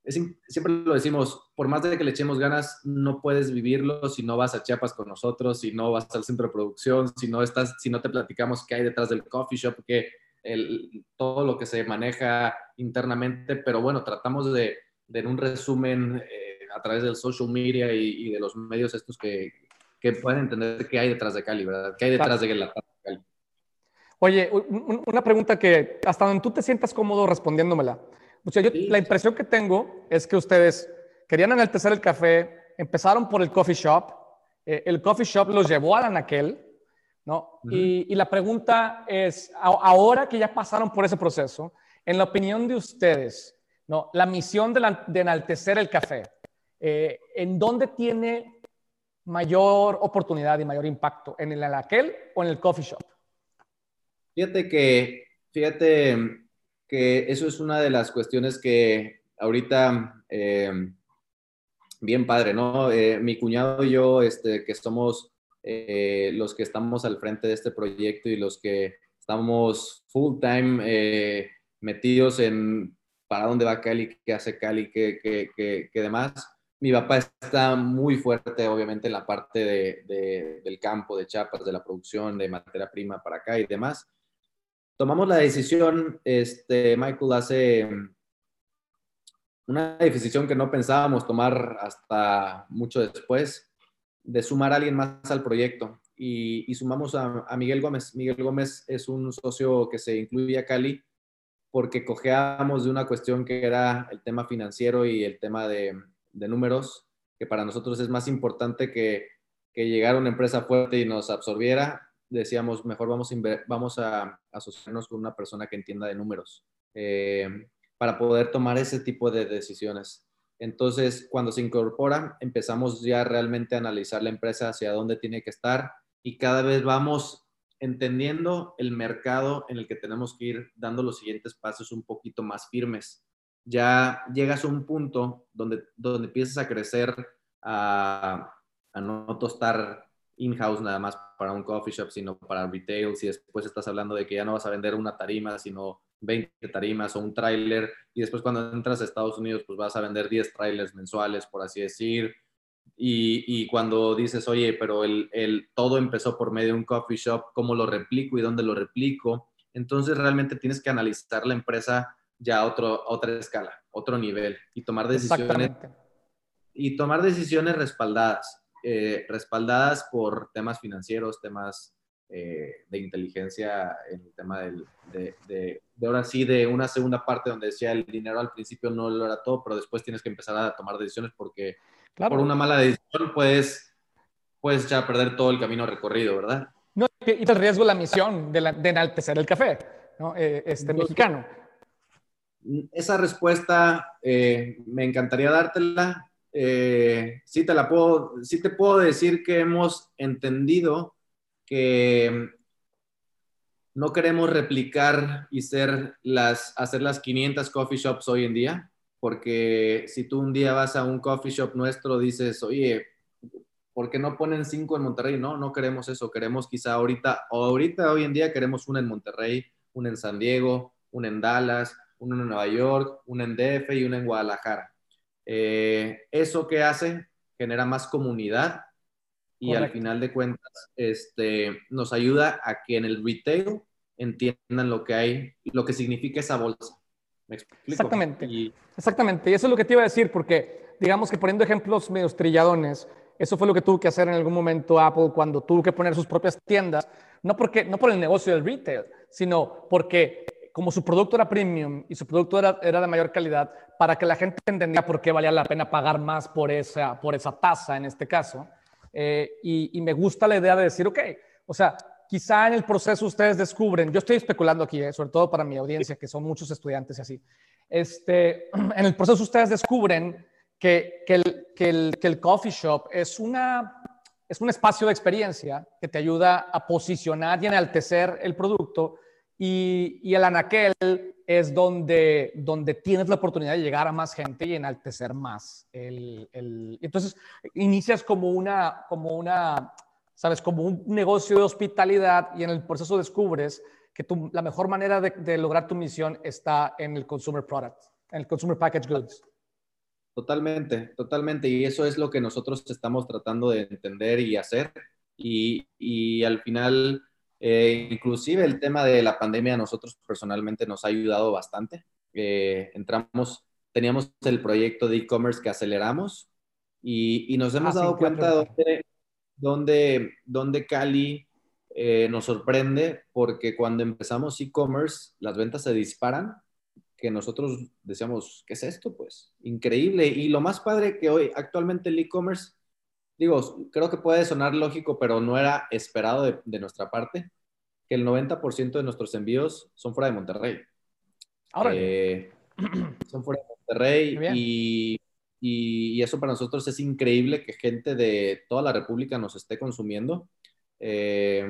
siempre lo decimos, por más de que le echemos ganas, no puedes vivirlo si no vas a Chiapas con nosotros, si no vas al centro de producción, si no, estás, si no te platicamos qué hay detrás del coffee shop, que el, todo lo que se maneja internamente, pero bueno, tratamos de de un resumen eh, a través del social media y, de los medios estos que, que, pueden entender qué hay detrás de Cali, ¿verdad? ¿Qué hay detrás de la Cali? Oye, una pregunta que hasta donde tú te sientas cómodo respondiéndomela. O sea, yo, la impresión que tengo es que ustedes querían enaltecer el café, empezaron por el coffee shop, eh, el coffee shop los llevó a la naquel, ¿no? y, y, la pregunta es, ahora que ya pasaron por ese proceso, en la opinión de ustedes, ¿no? La misión de, enaltecer el café. Eh, ¿En dónde tiene mayor oportunidad y mayor impacto? ¿En el aquel o en el coffee shop? Fíjate que, fíjate que eso es una de las cuestiones que ahorita, eh, bien padre, ¿no? Eh, mi cuñado y yo, este, que somos los que estamos al frente de este proyecto y los que estamos full time metidos en para dónde va Cali, qué hace Cali, qué, qué, qué, qué demás. Mi papá está muy fuerte, obviamente, en la parte de, del campo, de chapas, de la producción, de materia prima para acá y demás. Tomamos la decisión, este, Michael, hace una decisión que no pensábamos tomar hasta mucho después, de sumar a alguien más al proyecto. Y, y sumamos a, a, Miguel Gómez. Miguel Gómez es un socio que se incluye a Cali porque cojeábamos de una cuestión que era el tema financiero y el tema de, números, que para nosotros es más importante que, que llegara una empresa fuerte y nos absorbiera. Decíamos, mejor vamos a, vamos a asociarnos con una persona que entienda de números eh, para poder tomar ese tipo de decisiones. Entonces, cuando se incorpora, empezamos ya realmente a analizar la empresa hacia dónde tiene que estar y cada vez vamos entendiendo el mercado en el que tenemos que ir dando los siguientes pasos un poquito más firmes. Ya llegas a un punto donde, donde empiezas a crecer, a, a no tostar in-house nada más para un coffee shop, sino para retail. Si después estás hablando de que ya no vas a vender una tarima, sino 20 tarimas o un tráiler, y después cuando entras a Estados Unidos, pues vas a vender 10 trailers mensuales, por así decir, y, cuando dices, oye, pero el, el, todo empezó por medio de un coffee shop, ¿cómo lo replico y dónde lo replico? Entonces realmente tienes que analizar la empresa ya a, otro, otra escala, otro nivel y tomar decisiones. Y tomar decisiones respaldadas, eh, respaldadas por temas financieros, temas eh, de inteligencia, en el tema del, de, de, de, ahora sí, de una segunda parte donde decía el dinero al principio no lo era todo, pero después tienes que empezar a tomar decisiones porque por una mala decisión puedes, puedes ya perder todo el camino recorrido, ¿verdad? No, y te riesgo la misión de, de enaltecer el café, ¿no? Eh, este mexicano. Esa respuesta eh, me encantaría dártela. Eh, sí, te la puedo, sí te puedo decir que hemos entendido que no queremos replicar y ser las, hacer las 500 coffee shops hoy en día porque si tú un día vas a un coffee shop nuestro, dices, oye, ¿por qué no ponen cinco en Monterrey? No, no queremos eso, queremos quizá ahorita, ahorita hoy en día queremos una en Monterrey, una en San Diego, una en Dallas, una en Nueva York, una en DF y una en Guadalajara. Eh, ¿Eso qué hace? Genera más comunidad y al final de cuentas este, nos ayuda a que en el retail entiendan lo que hay, lo que significa esa bolsa. ¿Me explico? Exactamente. Exactamente. Y eso es lo que te iba a decir, porque digamos que poniendo ejemplos medio trilladones, eso fue lo que tuvo que hacer en algún momento Apple cuando tuvo que poner sus propias tiendas, no, porque, no por el negocio del retail, sino porque como su producto era premium y su producto era, era, de mayor calidad, para que la gente entendiera por qué valía la pena pagar más por esa, por esa tasa en este caso. Eh, y, me gusta la idea de decir, ok, o sea, quizá en el proceso ustedes descubren, yo estoy especulando aquí, eh, sobre todo para mi audiencia, que son muchos estudiantes y así, este, en el proceso ustedes descubren que, que, el, que, el, que el coffee shop es una es un espacio de experiencia que te ayuda a posicionar y enaltecer el producto y, y, el anaquel es donde, donde tienes la oportunidad de llegar a más gente y enaltecer más. El, el, entonces, inicias como una, como una, sabes, como un negocio de hospitalidad y en el proceso descubres que tu, la mejor manera de, de, lograr tu misión está en el consumer product, en el consumer package goods. Totalmente, totalmente. Y eso es lo que nosotros estamos tratando de entender y hacer. Y, y al final eh, inclusive el tema de la pandemia a nosotros personalmente nos ha ayudado bastante. Eh, entramos, teníamos el proyecto de e-commerce que aceleramos y, nos hemos ah, dado cuenta donde, donde, donde Cali eh, nos sorprende porque cuando empezamos e-commerce las ventas se disparan que nosotros decíamos, ¿qué es esto? Pues increíble. Y lo más padre que hoy actualmente el e-commerce digo, creo que puede sonar lógico, pero no era esperado de, nuestra parte, que el 90% de nuestros envíos son fuera de Monterrey. Ahora. Eh, son fuera de Monterrey y, y, eso para nosotros es increíble que gente de toda la República nos esté consumiendo. Eh,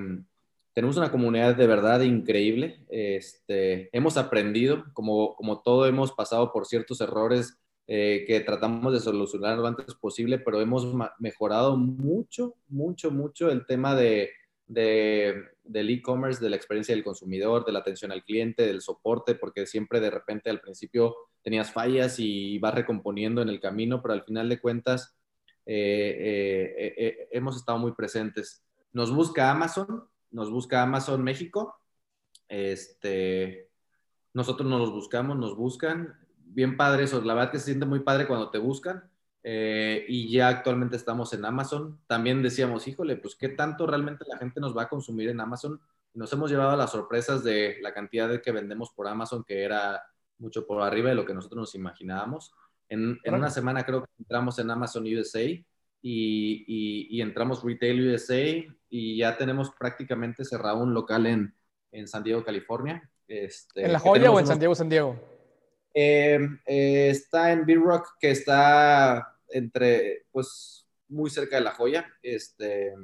tenemos una comunidad de verdad increíble. Este, hemos aprendido, como, como todo hemos pasado por ciertos errores eh, que tratamos de solucionar lo antes posible, pero hemos mejorado mucho, mucho, mucho el tema de, del e-commerce, de la experiencia del consumidor, de la atención al cliente, del soporte, porque siempre de repente al principio tenías fallas y vas recomponiendo en el camino, pero al final de cuentas eh, eh, hemos estado muy presentes. Nos busca Amazon, nos busca Amazon México, este, nosotros nos los buscamos, nos buscan, bien padre eso. La verdad que se siente muy padre cuando te buscan. Eh, y ya actualmente estamos en Amazon. También decíamos, híjole, pues qué tanto realmente la gente nos va a consumir en Amazon. Nos hemos llevado a las sorpresas de la cantidad de que vendemos por Amazon, que era mucho por arriba de lo que nosotros nos imaginábamos. En, en una semana creo que entramos en Amazon USA y, y, y, entramos Retail USA y ya tenemos prácticamente cerrado un local en, en San Diego, California. Este, ¿En La Joya o en San Diego, San Diego? Eh, eh, está en B-Rock, que está entre, pues, muy cerca de La Joya. Este,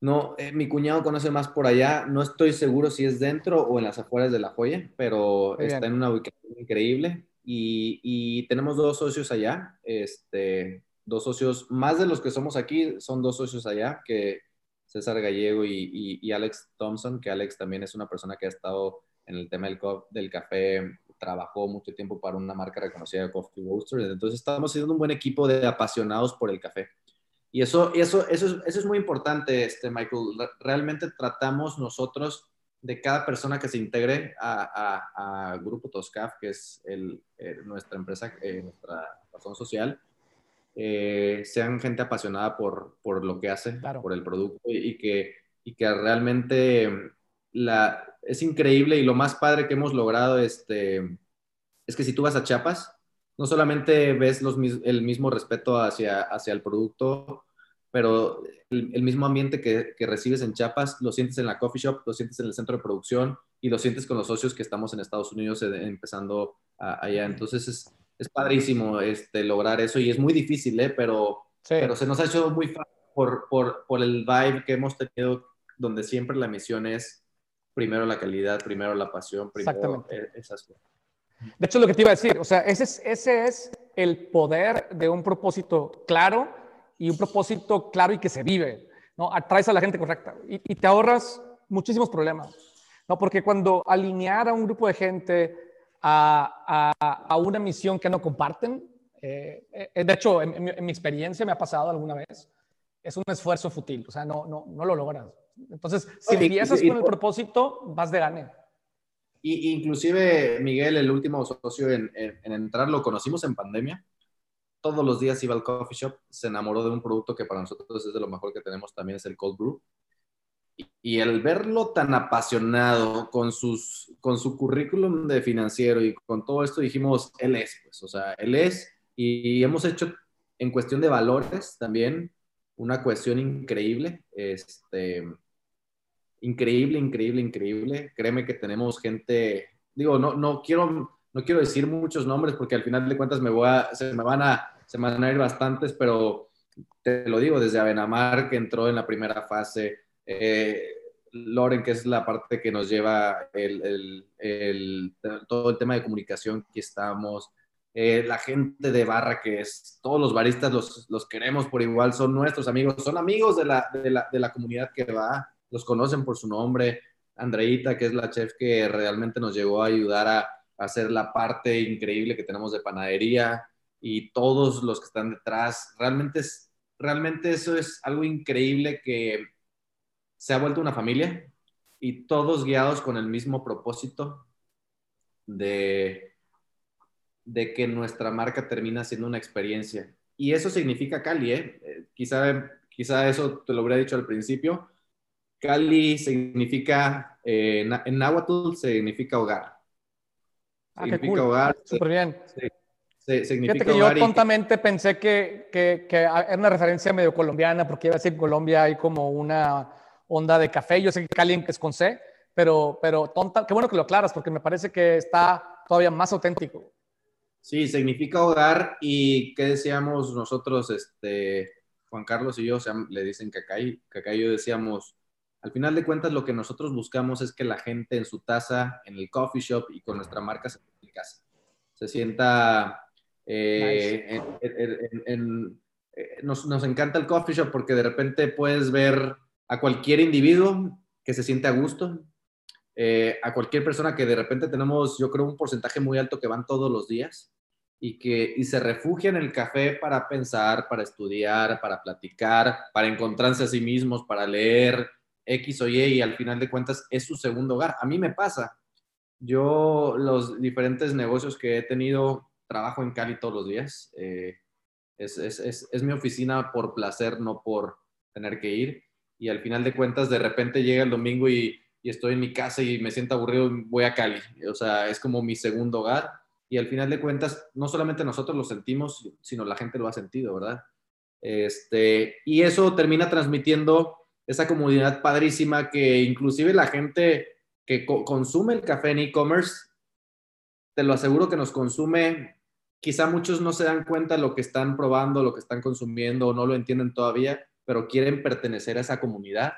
no, eh, mi cuñado conoce más por allá. No estoy seguro si es dentro o en las afueras de La Joya, pero está en una ubicación increíble. Y, y, tenemos dos socios allá, este, dos socios, más de los que somos aquí, son dos socios allá, que César Gallego y, y Alex Thompson, que Alex también es una persona que ha estado en el tema del, del café, trabajó mucho tiempo para una marca reconocida de Coffee Roasters, entonces estamos siendo un buen equipo de apasionados por el café. Y eso, eso, eso, es, eso es muy importante, este, Michael. Realmente tratamos nosotros de cada persona que se integre a, a, Grupo Toscaf, que es el, nuestra empresa, eh, nuestra razón social, eh, sean gente apasionada por, por lo que hace, por el producto y, que, y que realmente la, es increíble y lo más padre que hemos logrado este, es que si tú vas a Chiapas, no solamente ves los, el mismo respeto hacia, hacia el producto, pero el, mismo ambiente que, que, recibes en Chiapas lo sientes en la coffee shop, lo sientes en el centro de producción y lo sientes con los socios que estamos en Estados Unidos eh, empezando allá. Entonces es, es, padrísimo este, lograr eso y es muy difícil, ¿eh? pero, pero se nos ha hecho muy fácil por, por, por el vibe que hemos tenido, donde siempre la misión es primero la calidad, primero la pasión, primero e-, esas cosas. De hecho, lo que te iba a decir, o sea, ese es, ese es el poder de un propósito claro y un propósito claro y que se vive, ¿no? Atraes a la gente correcta y, te ahorras muchísimos problemas, ¿no? Porque cuando alinear a un grupo de gente a, a, una misión que no comparten, eh, eh, de hecho, en, mi experiencia me ha pasado alguna vez, es un esfuerzo fútil, o sea, no, no, no lo logras. Entonces, si empiezas con el propósito, vas de gane. Y, inclusive Miguel, el último socio en, en, entrar, lo conocimos en pandemia. Todos los días iba al coffee shop, se enamoró de un producto que para nosotros es de lo mejor que tenemos también, es el cold brew. Y, y el verlo tan apasionado con, sus, con su currículum de financiero y con todo esto, dijimos, él es, pues, o sea, él es. Y hemos hecho en cuestión de valores también una cuestión increíble. Este, increíble, increíble, increíble. Créeme que tenemos gente, digo, no, no, quiero, no quiero decir muchos nombres porque al final de cuentas me voy a, se, me van a, se me van a ir bastantes, pero te lo digo, desde Avenamar, que entró en la primera fase, eh, Loren, que es la parte que nos lleva el, el, todo el tema de comunicación, que estamos, eh, la gente de barra, que es, todos los baristas los, los, queremos por igual, son nuestros amigos, son amigos de la, de la, de la comunidad que va, los conocen por su nombre. Andreita, que es la chef que realmente nos llegó a ayudar a, hacer la parte increíble que tenemos de panadería y todos los que están detrás. Realmente, es, realmente eso es algo increíble que se ha vuelto una familia y todos guiados con el mismo propósito de, de que nuestra marca termina siendo una experiencia. Y eso significa Cali, ¿eh? eh quizá, quizá eso te lo hubiera dicho al principio, Cali significa, eh, en náhuatl significa hogar. Ah, significa hogar. Súper bien. significa Fíjate que yo tontamente pensé que, que, que, era una referencia medio colombiana, porque iba a decir en Colombia hay como una onda de café. Yo sé que Cali es con C, pero, pero tonta, qué bueno que lo aclaras, porque me parece que está todavía más auténtico. Sí, significa hogar y qué decíamos nosotros, este, Juan Carlos y yo, o sea, le dicen Cacay, Cacay y yo decíamos, al final de cuentas, lo que nosotros buscamos es que la gente en su taza, en el coffee shop y con nuestra marca se casa. Se sienta eh, en, eh, nos, nos, encanta el coffee shop porque de repente puedes ver a cualquier individuo que se siente a gusto, eh, a cualquier persona que de repente tenemos, yo creo, un porcentaje muy alto que van todos los días y que y se refugian en el café para pensar, para estudiar, para platicar, para encontrarse a sí mismos, para leer, X o Y y al final de cuentas es su segundo hogar. A mí me pasa. Yo los diferentes negocios que he tenido, trabajo en Cali todos los días. Eh, es, es, es, es, mi oficina por placer, no por tener que ir. Y al final de cuentas, de repente llega el domingo y, y estoy en mi casa y me siento aburrido, voy a Cali. O sea, es como mi segundo hogar. Y al final de cuentas, no solamente nosotros lo sentimos, sino la gente lo ha sentido, ¿verdad? Este, y eso termina transmitiendo esa comunidad padrísima que inclusive la gente que consume el café en e-commerce, te lo aseguro que nos consume, quizá muchos no se dan cuenta lo que están probando, lo que están consumiendo o no lo entienden todavía, pero quieren pertenecer a esa comunidad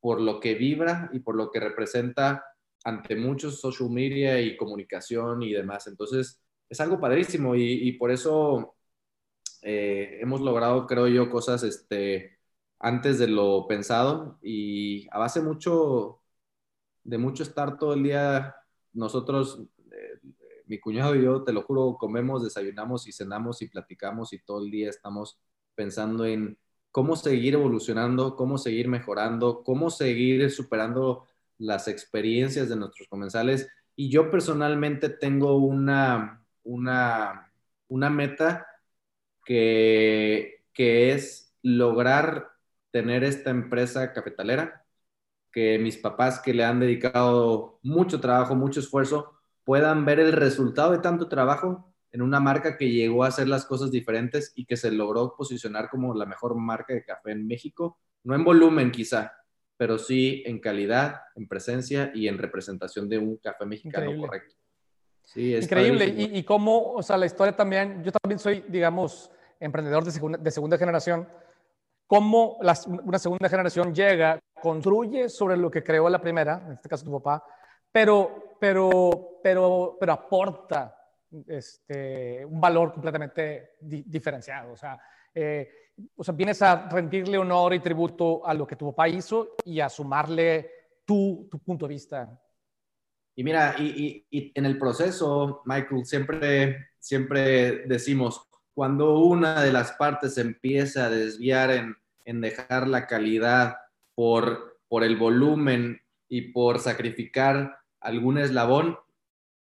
por lo que vibra y por lo que representa ante muchos social media y comunicación y demás. Entonces, es algo padrísimo y, por eso eh, hemos logrado, creo yo, cosas este, antes de lo pensado y a base mucho de mucho estar todo el día nosotros eh, mi cuñado y yo te lo juro comemos desayunamos y cenamos y platicamos y todo el día estamos pensando en cómo seguir evolucionando cómo seguir mejorando cómo seguir superando las experiencias de nuestros comensales. Y yo personalmente tengo una una una meta que que es lograr tener esta empresa cafetalera, que mis papás que le han dedicado mucho trabajo, mucho esfuerzo, puedan ver el resultado de tanto trabajo en una marca que llegó a hacer las cosas diferentes y que se logró posicionar como la mejor marca de café en México, no en volumen quizá, pero sí en calidad, en presencia y en representación de un café mexicano correcto. Sí, es Increíble. Y, y, cómo, o sea, la historia también, yo también soy, digamos, emprendedor de segunda, de segunda generación cómo una segunda generación llega, construye sobre lo que creó la primera, en este caso tu papá, pero, pero, pero, pero aporta este, un valor completamente diferenciado. O sea, eh, o sea, vienes a rendirle honor y tributo a lo que tu papá hizo y a sumarle tu, tu punto de vista. Y mira, y, y, en el proceso, Michael, siempre, siempre decimos, cuando una de las partes empieza a desviar en, en dejar la calidad por, por el volumen y por sacrificar algún eslabón,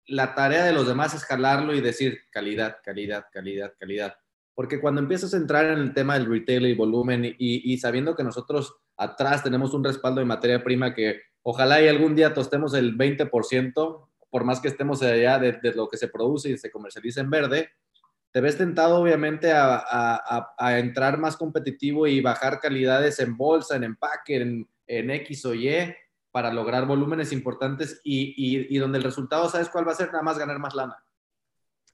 la tarea de los demás es jalarlo y decir calidad, calidad, calidad, calidad. Porque cuando empiezas a entrar en el tema del retail y volumen y, sabiendo que nosotros atrás tenemos un respaldo de materia prima que ojalá y algún día tostemos el 20%, por más que estemos allá de, lo que se produce y se comercializa en verde, te ves tentado obviamente a, entrar más competitivo y bajar calidades en bolsa, en empaque, en, en X o Y para lograr volúmenes importantes y, y, donde el resultado, ¿sabes cuál va a ser? Nada más ganar más lana.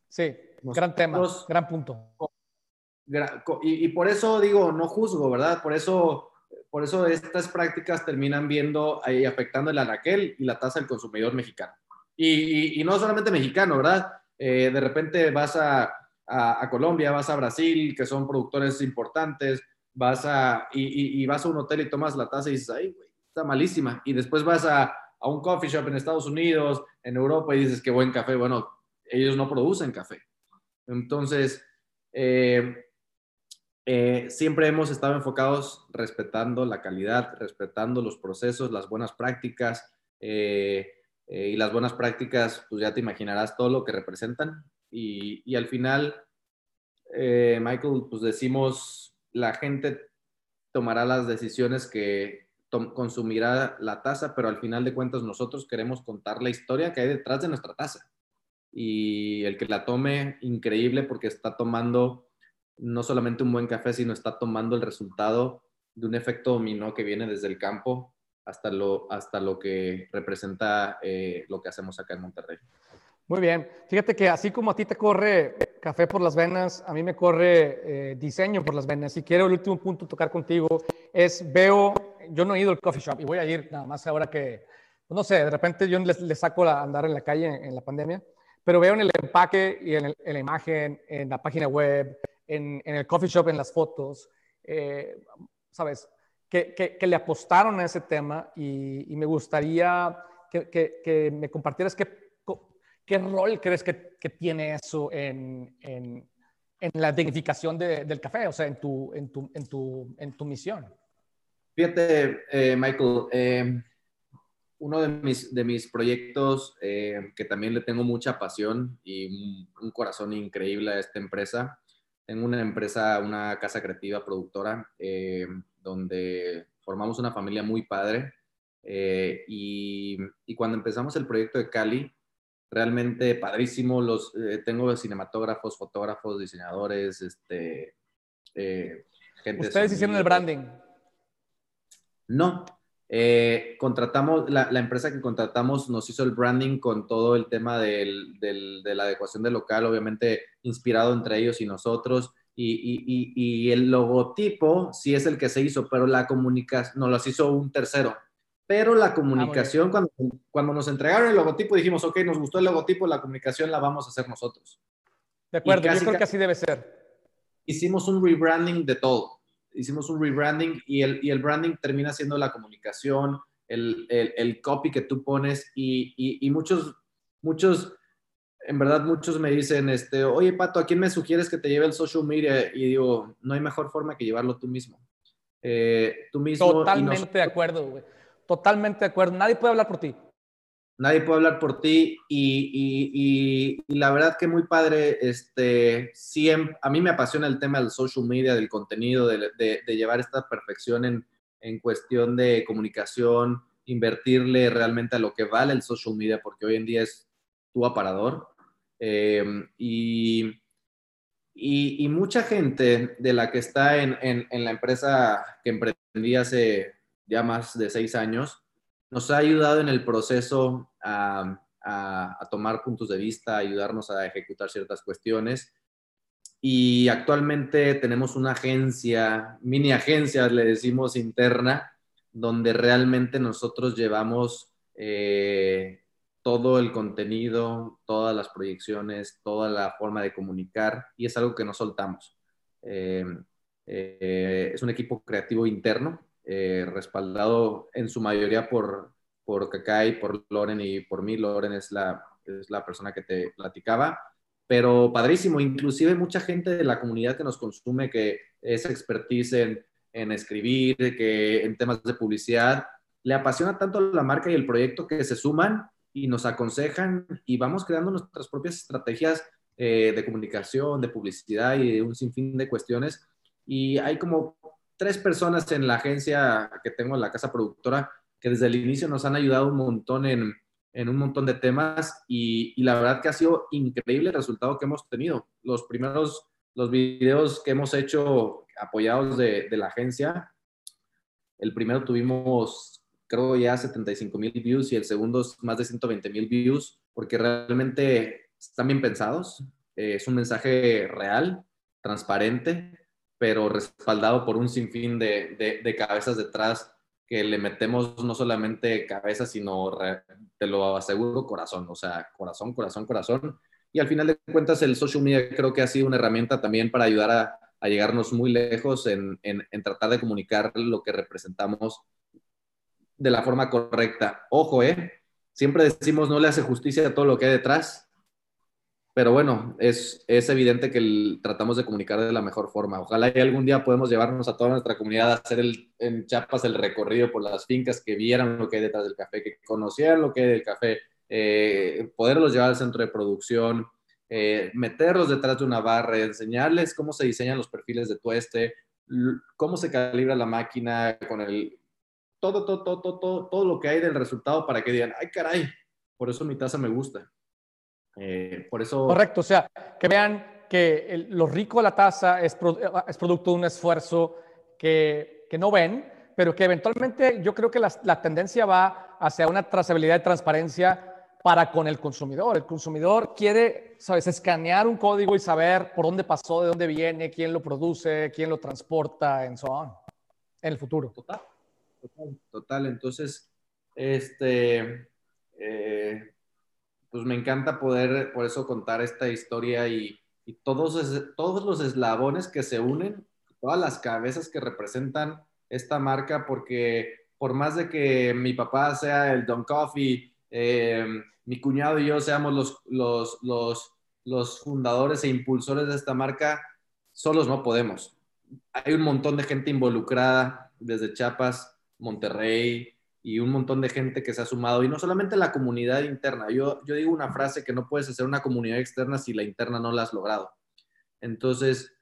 Sí, gran tema, gran punto. Y, y, por eso digo, no juzgo, ¿verdad? Por eso, por eso estas prácticas terminan viendo y afectando el anaquel y la tasa del consumidor mexicano. Y, y no solamente mexicano, ¿verdad? Eh, de repente vas a, a, Colombia, vas a Brasil, que son productores importantes, vas a, y, vas a un hotel y tomas la taza y dices, ay, güey, está malísima. Y después vas a, a, un coffee shop en Estados Unidos, en Europa, y dices, qué buen café. Bueno, ellos no producen café. Entonces, eh, eh, siempre hemos estado enfocados respetando la calidad, respetando los procesos, las buenas prácticas. Eh, y las buenas prácticas, pues ya te imaginarás todo lo que representan. Y, al final, Michael, pues decimos la gente tomará las decisiones que consumirá la taza, pero al final de cuentas nosotros queremos contar la historia que hay detrás de nuestra taza. Y el que la tome, increíble porque está tomando no solamente un buen café, sino está tomando el resultado de un efecto dominó que viene desde el campo hasta lo, hasta lo que representa eh, lo que hacemos acá en Monterrey. Muy bien. Fíjate que así como a ti te corre café por las venas, a mí me corre eh, diseño por las venas. Y quiero el último punto tocar contigo es, veo, yo no he ido al coffee shop y voy a ir nada más ahora que, no sé, de repente yo le, saco a andar en la calle en, la pandemia, pero veo en el empaque y en, la imagen, en la página web, en, el coffee shop, en las fotos, eh, ¿sabes? Que, que, le apostaron a ese tema y, me gustaría que, que me compartieras qué ¿Qué rol crees que, que tiene eso en, en, en la dignificación de, del café, o sea, en tu, en tu, en tu, en tu misión? Fíjate, eh, Michael, eh, uno de mis, de mis proyectos eh, que también le tengo mucha pasión y un, corazón increíble a esta empresa, tengo una empresa, una casa creativa productora, donde formamos una familia muy padre. Y, y, cuando empezamos el proyecto de Cali, realmente padrísimo. Los, eh, tengo cinematógrafos, fotógrafos, diseñadores, este, eh, gente. ¿Ustedes hicieron el branding? No. Eh, contratamos, la, la, empresa que contratamos nos hizo el branding con todo el tema del, del, de la adecuación del local, obviamente inspirado entre ellos y nosotros. Y, y, y, y el logotipo sí es el que se hizo, pero la comunicación nos lo hizo un tercero pero la ah, comunicación, cuando, cuando nos entregaron el logotipo, dijimos, ok, nos gustó el logotipo, la comunicación la vamos a hacer nosotros. De acuerdo, yo creo que así debe ser. Hicimos un rebranding de todo. Hicimos un rebranding y el, y el branding termina siendo la comunicación, el, el, el copy que tú pones y, y, y, muchos, muchos, en verdad muchos me dicen, este, oye Pato, ¿a quién me sugieres que te lleve el social media? Y digo, no hay mejor forma que llevarlo tú mismo. Eh, tú mismo. Totalmente de acuerdo, güey. Totalmente de acuerdo. Nadie puede hablar por ti. Nadie puede hablar por ti y, y, la verdad que muy padre, este, siempre, a mí me apasiona el tema del social media, del contenido, de, de, llevar esta perfección en, en, cuestión de comunicación, invertirle realmente a lo que vale el social media, porque hoy en día es tu aparador. Eh, y, y, mucha gente de la que está en, en, en la empresa que emprendí hace ya más de seis años, nos ha ayudado en el proceso a, tomar puntos de vista, ayudarnos a ejecutar ciertas cuestiones. Y actualmente tenemos una agencia, mini agencia, le decimos interna, donde realmente nosotros llevamos eh, todo el contenido, todas las proyecciones, toda la forma de comunicar y es algo que no soltamos. Eh, eh, es un equipo creativo interno eh, respaldado en su mayoría por, por Kakai, por Loren y por mí. Loren es la, es la persona que te platicaba. Pero padrísimo, inclusive mucha gente de la comunidad que nos consume, que es expertise en, en escribir, que en temas de publicidad, le apasiona tanto la marca y el proyecto que se suman y nos aconsejan y vamos creando nuestras propias estrategias eh, de comunicación, de publicidad y de un sinfín de cuestiones. Y hay como tres personas en la agencia que tengo en la casa productora que desde el inicio nos han ayudado un montón en, en un montón de temas y, la verdad que ha sido increíble el resultado que hemos tenido. Los primeros, los videos que hemos hecho apoyados de, de la agencia, el primero tuvimos creo ya 75 mil views y el segundo más de 120 mil views, porque realmente están bien pensados. Eh, es un mensaje real, transparente, pero respaldado por un sinfín de, de, cabezas detrás que le metemos no solamente cabeza, sino, te lo aseguro, corazón. O sea, corazón, corazón, corazón. Y al final de cuentas, el social media creo que ha sido una herramienta también para ayudar a, a llegarnos muy lejos en, en, en, tratar de comunicar lo que representamos de la forma correcta. Ojo, ¿eh? Siempre decimos no le hace justicia a todo lo que hay detrás, pero bueno, es, es evidente que tratamos de comunicar de la mejor forma. Ojalá y algún día podemos llevarnos a toda nuestra comunidad a hacer el, en Chiapas el recorrido por las fincas, que vieran lo que hay detrás del café, que conocieran lo que hay del café, eh, poderlos llevar al centro de producción, eh, meterlos detrás de una barra, enseñarles cómo se diseñan los perfiles de tueste, cómo se calibra la máquina con el, todo, todo, todo, todo, todo lo que hay del resultado para que digan, ay caray, por eso mi taza me gusta. Eh, por eso... Correcto, o sea, que vean que lo rico de la taza es, es producto de un esfuerzo que, que, no ven, pero que eventualmente yo creo que la, la tendencia va hacia una trazabilidad y transparencia para con el consumidor. El consumidor quiere, sabes, escanear un código y saber por dónde pasó, de dónde viene, quién lo produce, quién lo transporta, en so on, en el futuro. Total total, total. Entonces, este, eh, pues me encanta poder por eso contar esta historia y, todos, todos los eslabones que se unen, todas las cabezas que representan esta marca, porque por más de que mi papá sea el Don Coffee, eh, mi cuñado y yo seamos los, los, los, los fundadores e impulsores de esta marca, solos no podemos. Hay un montón de gente involucrada desde Chiapas, Monterrey y un montón de gente que se ha sumado, y no solamente la comunidad interna. Yo, yo digo una frase que no puedes hacer una comunidad externa si la interna no la has logrado. Entonces,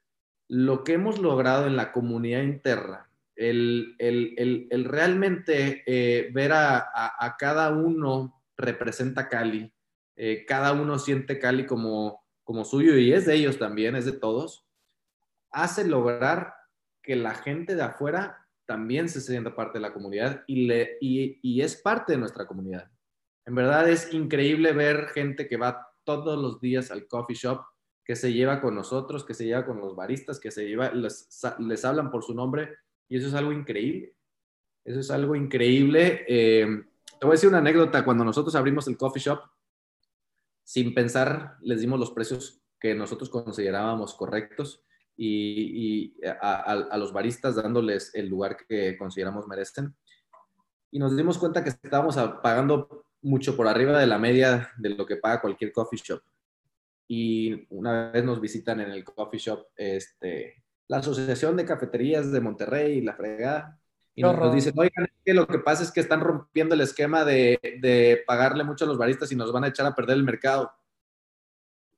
lo que hemos logrado en la comunidad interna, el, el, el, realmente eh, ver a, a, cada uno representa Cali, eh, cada uno siente Cali como, como suyo y es de ellos también, es de todos, hace lograr que la gente de afuera también se siente parte de la comunidad y, le, y, es parte de nuestra comunidad. En verdad es increíble ver gente que va todos los días al coffee shop, que se lleva con nosotros, que se lleva con los baristas, que se lleva, les, les hablan por su nombre y eso es algo increíble. Eso es algo increíble. Eh, te voy a decir una anécdota. Cuando nosotros abrimos el coffee shop, sin pensar, les dimos los precios que nosotros considerábamos correctos y, a, los baristas dándoles el lugar que consideramos merecen. Y nos dimos cuenta que estábamos pagando mucho por arriba de la media de lo que paga cualquier coffee shop. Y una vez nos visitan en el coffee shop este, la Asociación de Cafeterías de Monterrey, la fregada, y nos, dicen, oigan, que lo que pasa es que están rompiendo el esquema de, de pagarle mucho a los baristas y nos van a echar a perder el mercado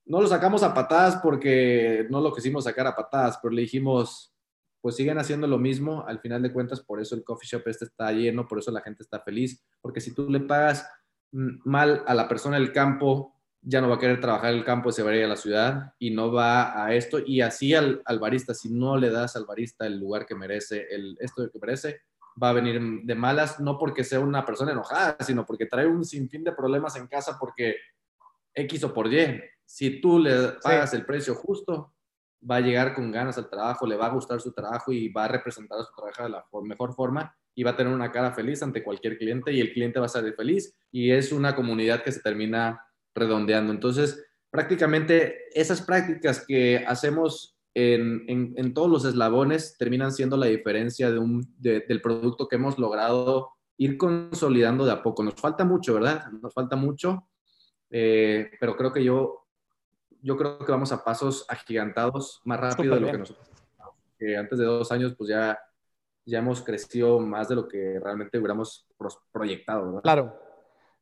no lo sacamos a patadas porque no lo quisimos sacar a patadas, pero le dijimos, pues siguen haciendo lo mismo, al final de cuentas, por eso el coffee shop este está lleno, por eso la gente está feliz, porque si tú le pagas mal a la persona del campo, ya no va a querer trabajar el campo, se va a ir a la ciudad y no va a esto, y así al, barista, si no le das al barista el lugar que merece, el, esto que merece, va a venir de malas, no porque sea una persona enojada, sino porque trae un sinfín de problemas en casa porque X o por Y si tú le pagas el precio justo, va a llegar con ganas al trabajo, le va a gustar su trabajo y va a representar a su trabajo de la mejor forma y va a tener una cara feliz ante cualquier cliente y el cliente va a salir feliz y es una comunidad que se termina redondeando. Entonces, prácticamente esas prácticas que hacemos en, en, todos los eslabones terminan siendo la diferencia de un, del producto que hemos logrado ir consolidando de a poco. Nos falta mucho, ¿verdad? Nos falta mucho, eh, pero creo que yo, yo creo que vamos a pasos agigantados más rápido de lo que nosotros. Que antes de dos años, pues ya, ya hemos crecido más de lo que realmente hubiéramos proyectado, ¿verdad? Claro.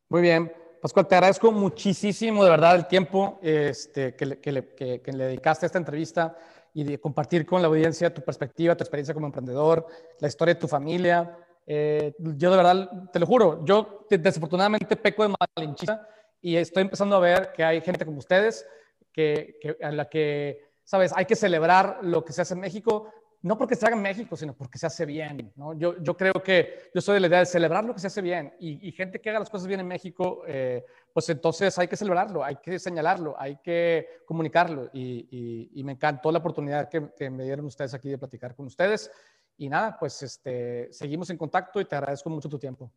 Muy bien. Pascual, te agradezco muchísimo de verdad el tiempo este, que, le, que, le, que, le, dedicaste a esta entrevista y de compartir con la audiencia tu perspectiva, tu experiencia como emprendedor, la historia de tu familia. Eh, yo de verdad, te lo juro, yo desafortunadamente peco de malinchista y estoy empezando a ver que hay gente como ustedes que, que, la que, sabes, hay que celebrar lo que se hace en México, no porque se haga en México, sino porque se hace bien. ¿no? Yo, yo creo que yo soy de la idea de celebrar lo que se hace bien y, gente que haga las cosas bien en México, eh, pues entonces hay que celebrarlo, hay que señalarlo, hay que comunicarlo y, y, me encantó la oportunidad que, que, me dieron ustedes aquí de platicar con ustedes. Y nada, pues este, seguimos en contacto y te agradezco mucho tu tiempo.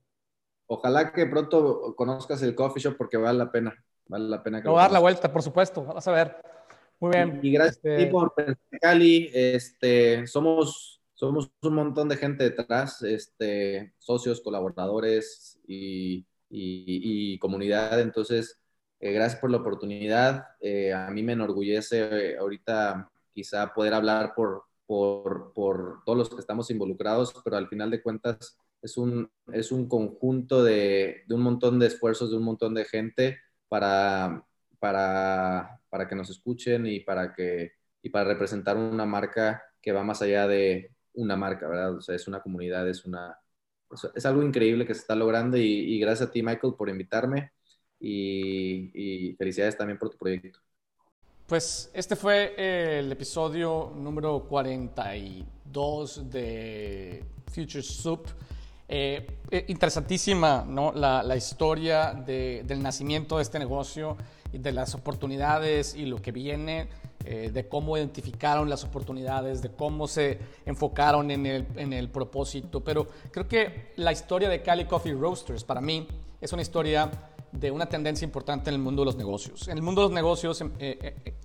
Ojalá que pronto conozcas el coffee shop porque vale la pena. Vale la pena que no, dar la vuelta, por supuesto. Vas a ver. Muy bien. Y, gracias este... por Cali. Este, somos, somos un montón de gente detrás, este, socios, colaboradores y, y, comunidad. Entonces, eh, gracias por la oportunidad. Eh, a mí me enorgullece eh, ahorita quizá poder hablar por, por, por, todos los que estamos involucrados, pero al final de cuentas es un, es un conjunto de, de un montón de esfuerzos de un montón de gente para, para, para que nos escuchen y para, que, y para representar una marca que va más allá de una marca, ¿verdad? O sea, es una comunidad, es, una, es algo increíble que se está logrando y, gracias a ti, Michael, por invitarme y, y felicidades también por tu proyecto. Pues este fue el episodio número 42 de Future Soup. Eh, eh, interesantísima ¿no? la, la historia de, del nacimiento de este negocio y de las oportunidades y lo que viene, eh, de cómo identificaron las oportunidades, de cómo se enfocaron en el, en el propósito. Pero creo que la historia de Cali Coffee Roasters para mí es una historia de una tendencia importante en el mundo de los negocios. En el mundo de los negocios,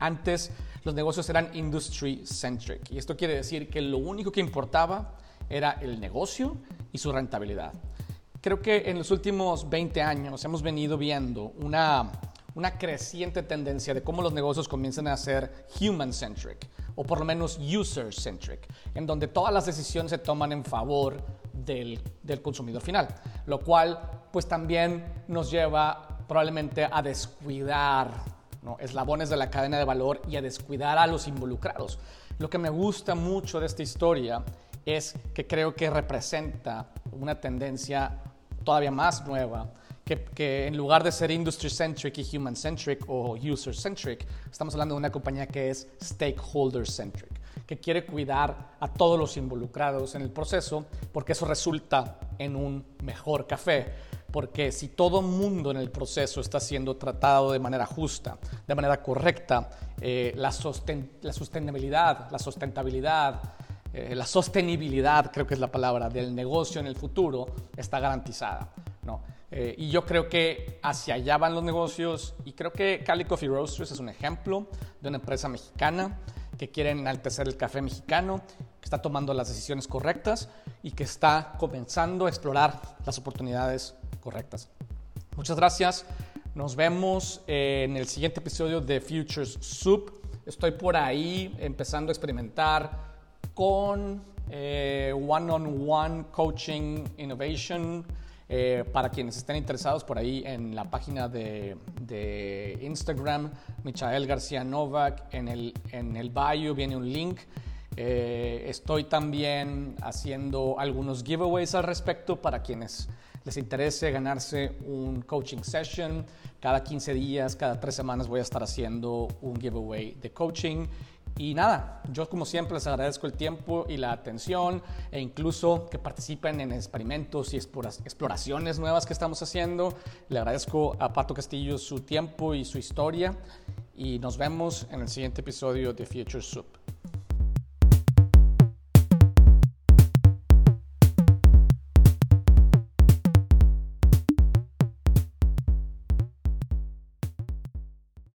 antes los negocios eran industry centric. Y esto quiere decir que lo único que importaba era el negocio y su rentabilidad. Creo que en los últimos 20 años hemos venido viendo una, una creciente tendencia de cómo los negocios comienzan a ser human-centric o por lo menos user-centric, en donde todas las decisiones se toman en favor del, del consumidor final, lo cual pues también nos lleva probablemente a descuidar ¿no? eslabones de la cadena de valor y a descuidar a los involucrados. Lo que me gusta mucho de esta historia es que creo que representa una tendencia todavía más nueva, que, en lugar de ser industry-centric y human-centric o user-centric, estamos hablando de una compañía que es stakeholder-centric, que quiere cuidar a todos los involucrados en el proceso, porque eso resulta en un mejor café. Porque si todo mundo en el proceso está siendo tratado de manera justa, de manera correcta, eh, la, la sostenibilidad, la sustentabilidad, eh, la sostenibilidad, creo que es la palabra, del negocio en el futuro está garantizada. ¿no? Eh, y yo creo que hacia allá van los negocios y creo que Cali Coffee Roasters es un ejemplo de una empresa mexicana que quiere enaltecer el café mexicano, que está tomando las decisiones correctas y que está comenzando a explorar las oportunidades correctas. Muchas gracias. Nos vemos en el siguiente episodio de Futures Soup. Estoy por ahí empezando a experimentar con eh, one-on-one coaching innovation. Eh, para quienes estén interesados por ahí en la página de, Instagram, Michael García Novak, en el, en el bio viene un link. Eh, estoy también haciendo algunos giveaways al respecto para quienes les interese ganarse un coaching session. Cada 15 días, cada 3 semanas voy a estar haciendo un giveaway de coaching y nada, yo como siempre les agradezco el tiempo y la atención e incluso que participen en experimentos y exploraciones nuevas que estamos haciendo. Le agradezco a Pato Castillo su tiempo y su historia y nos vemos en el siguiente episodio de Future Soup.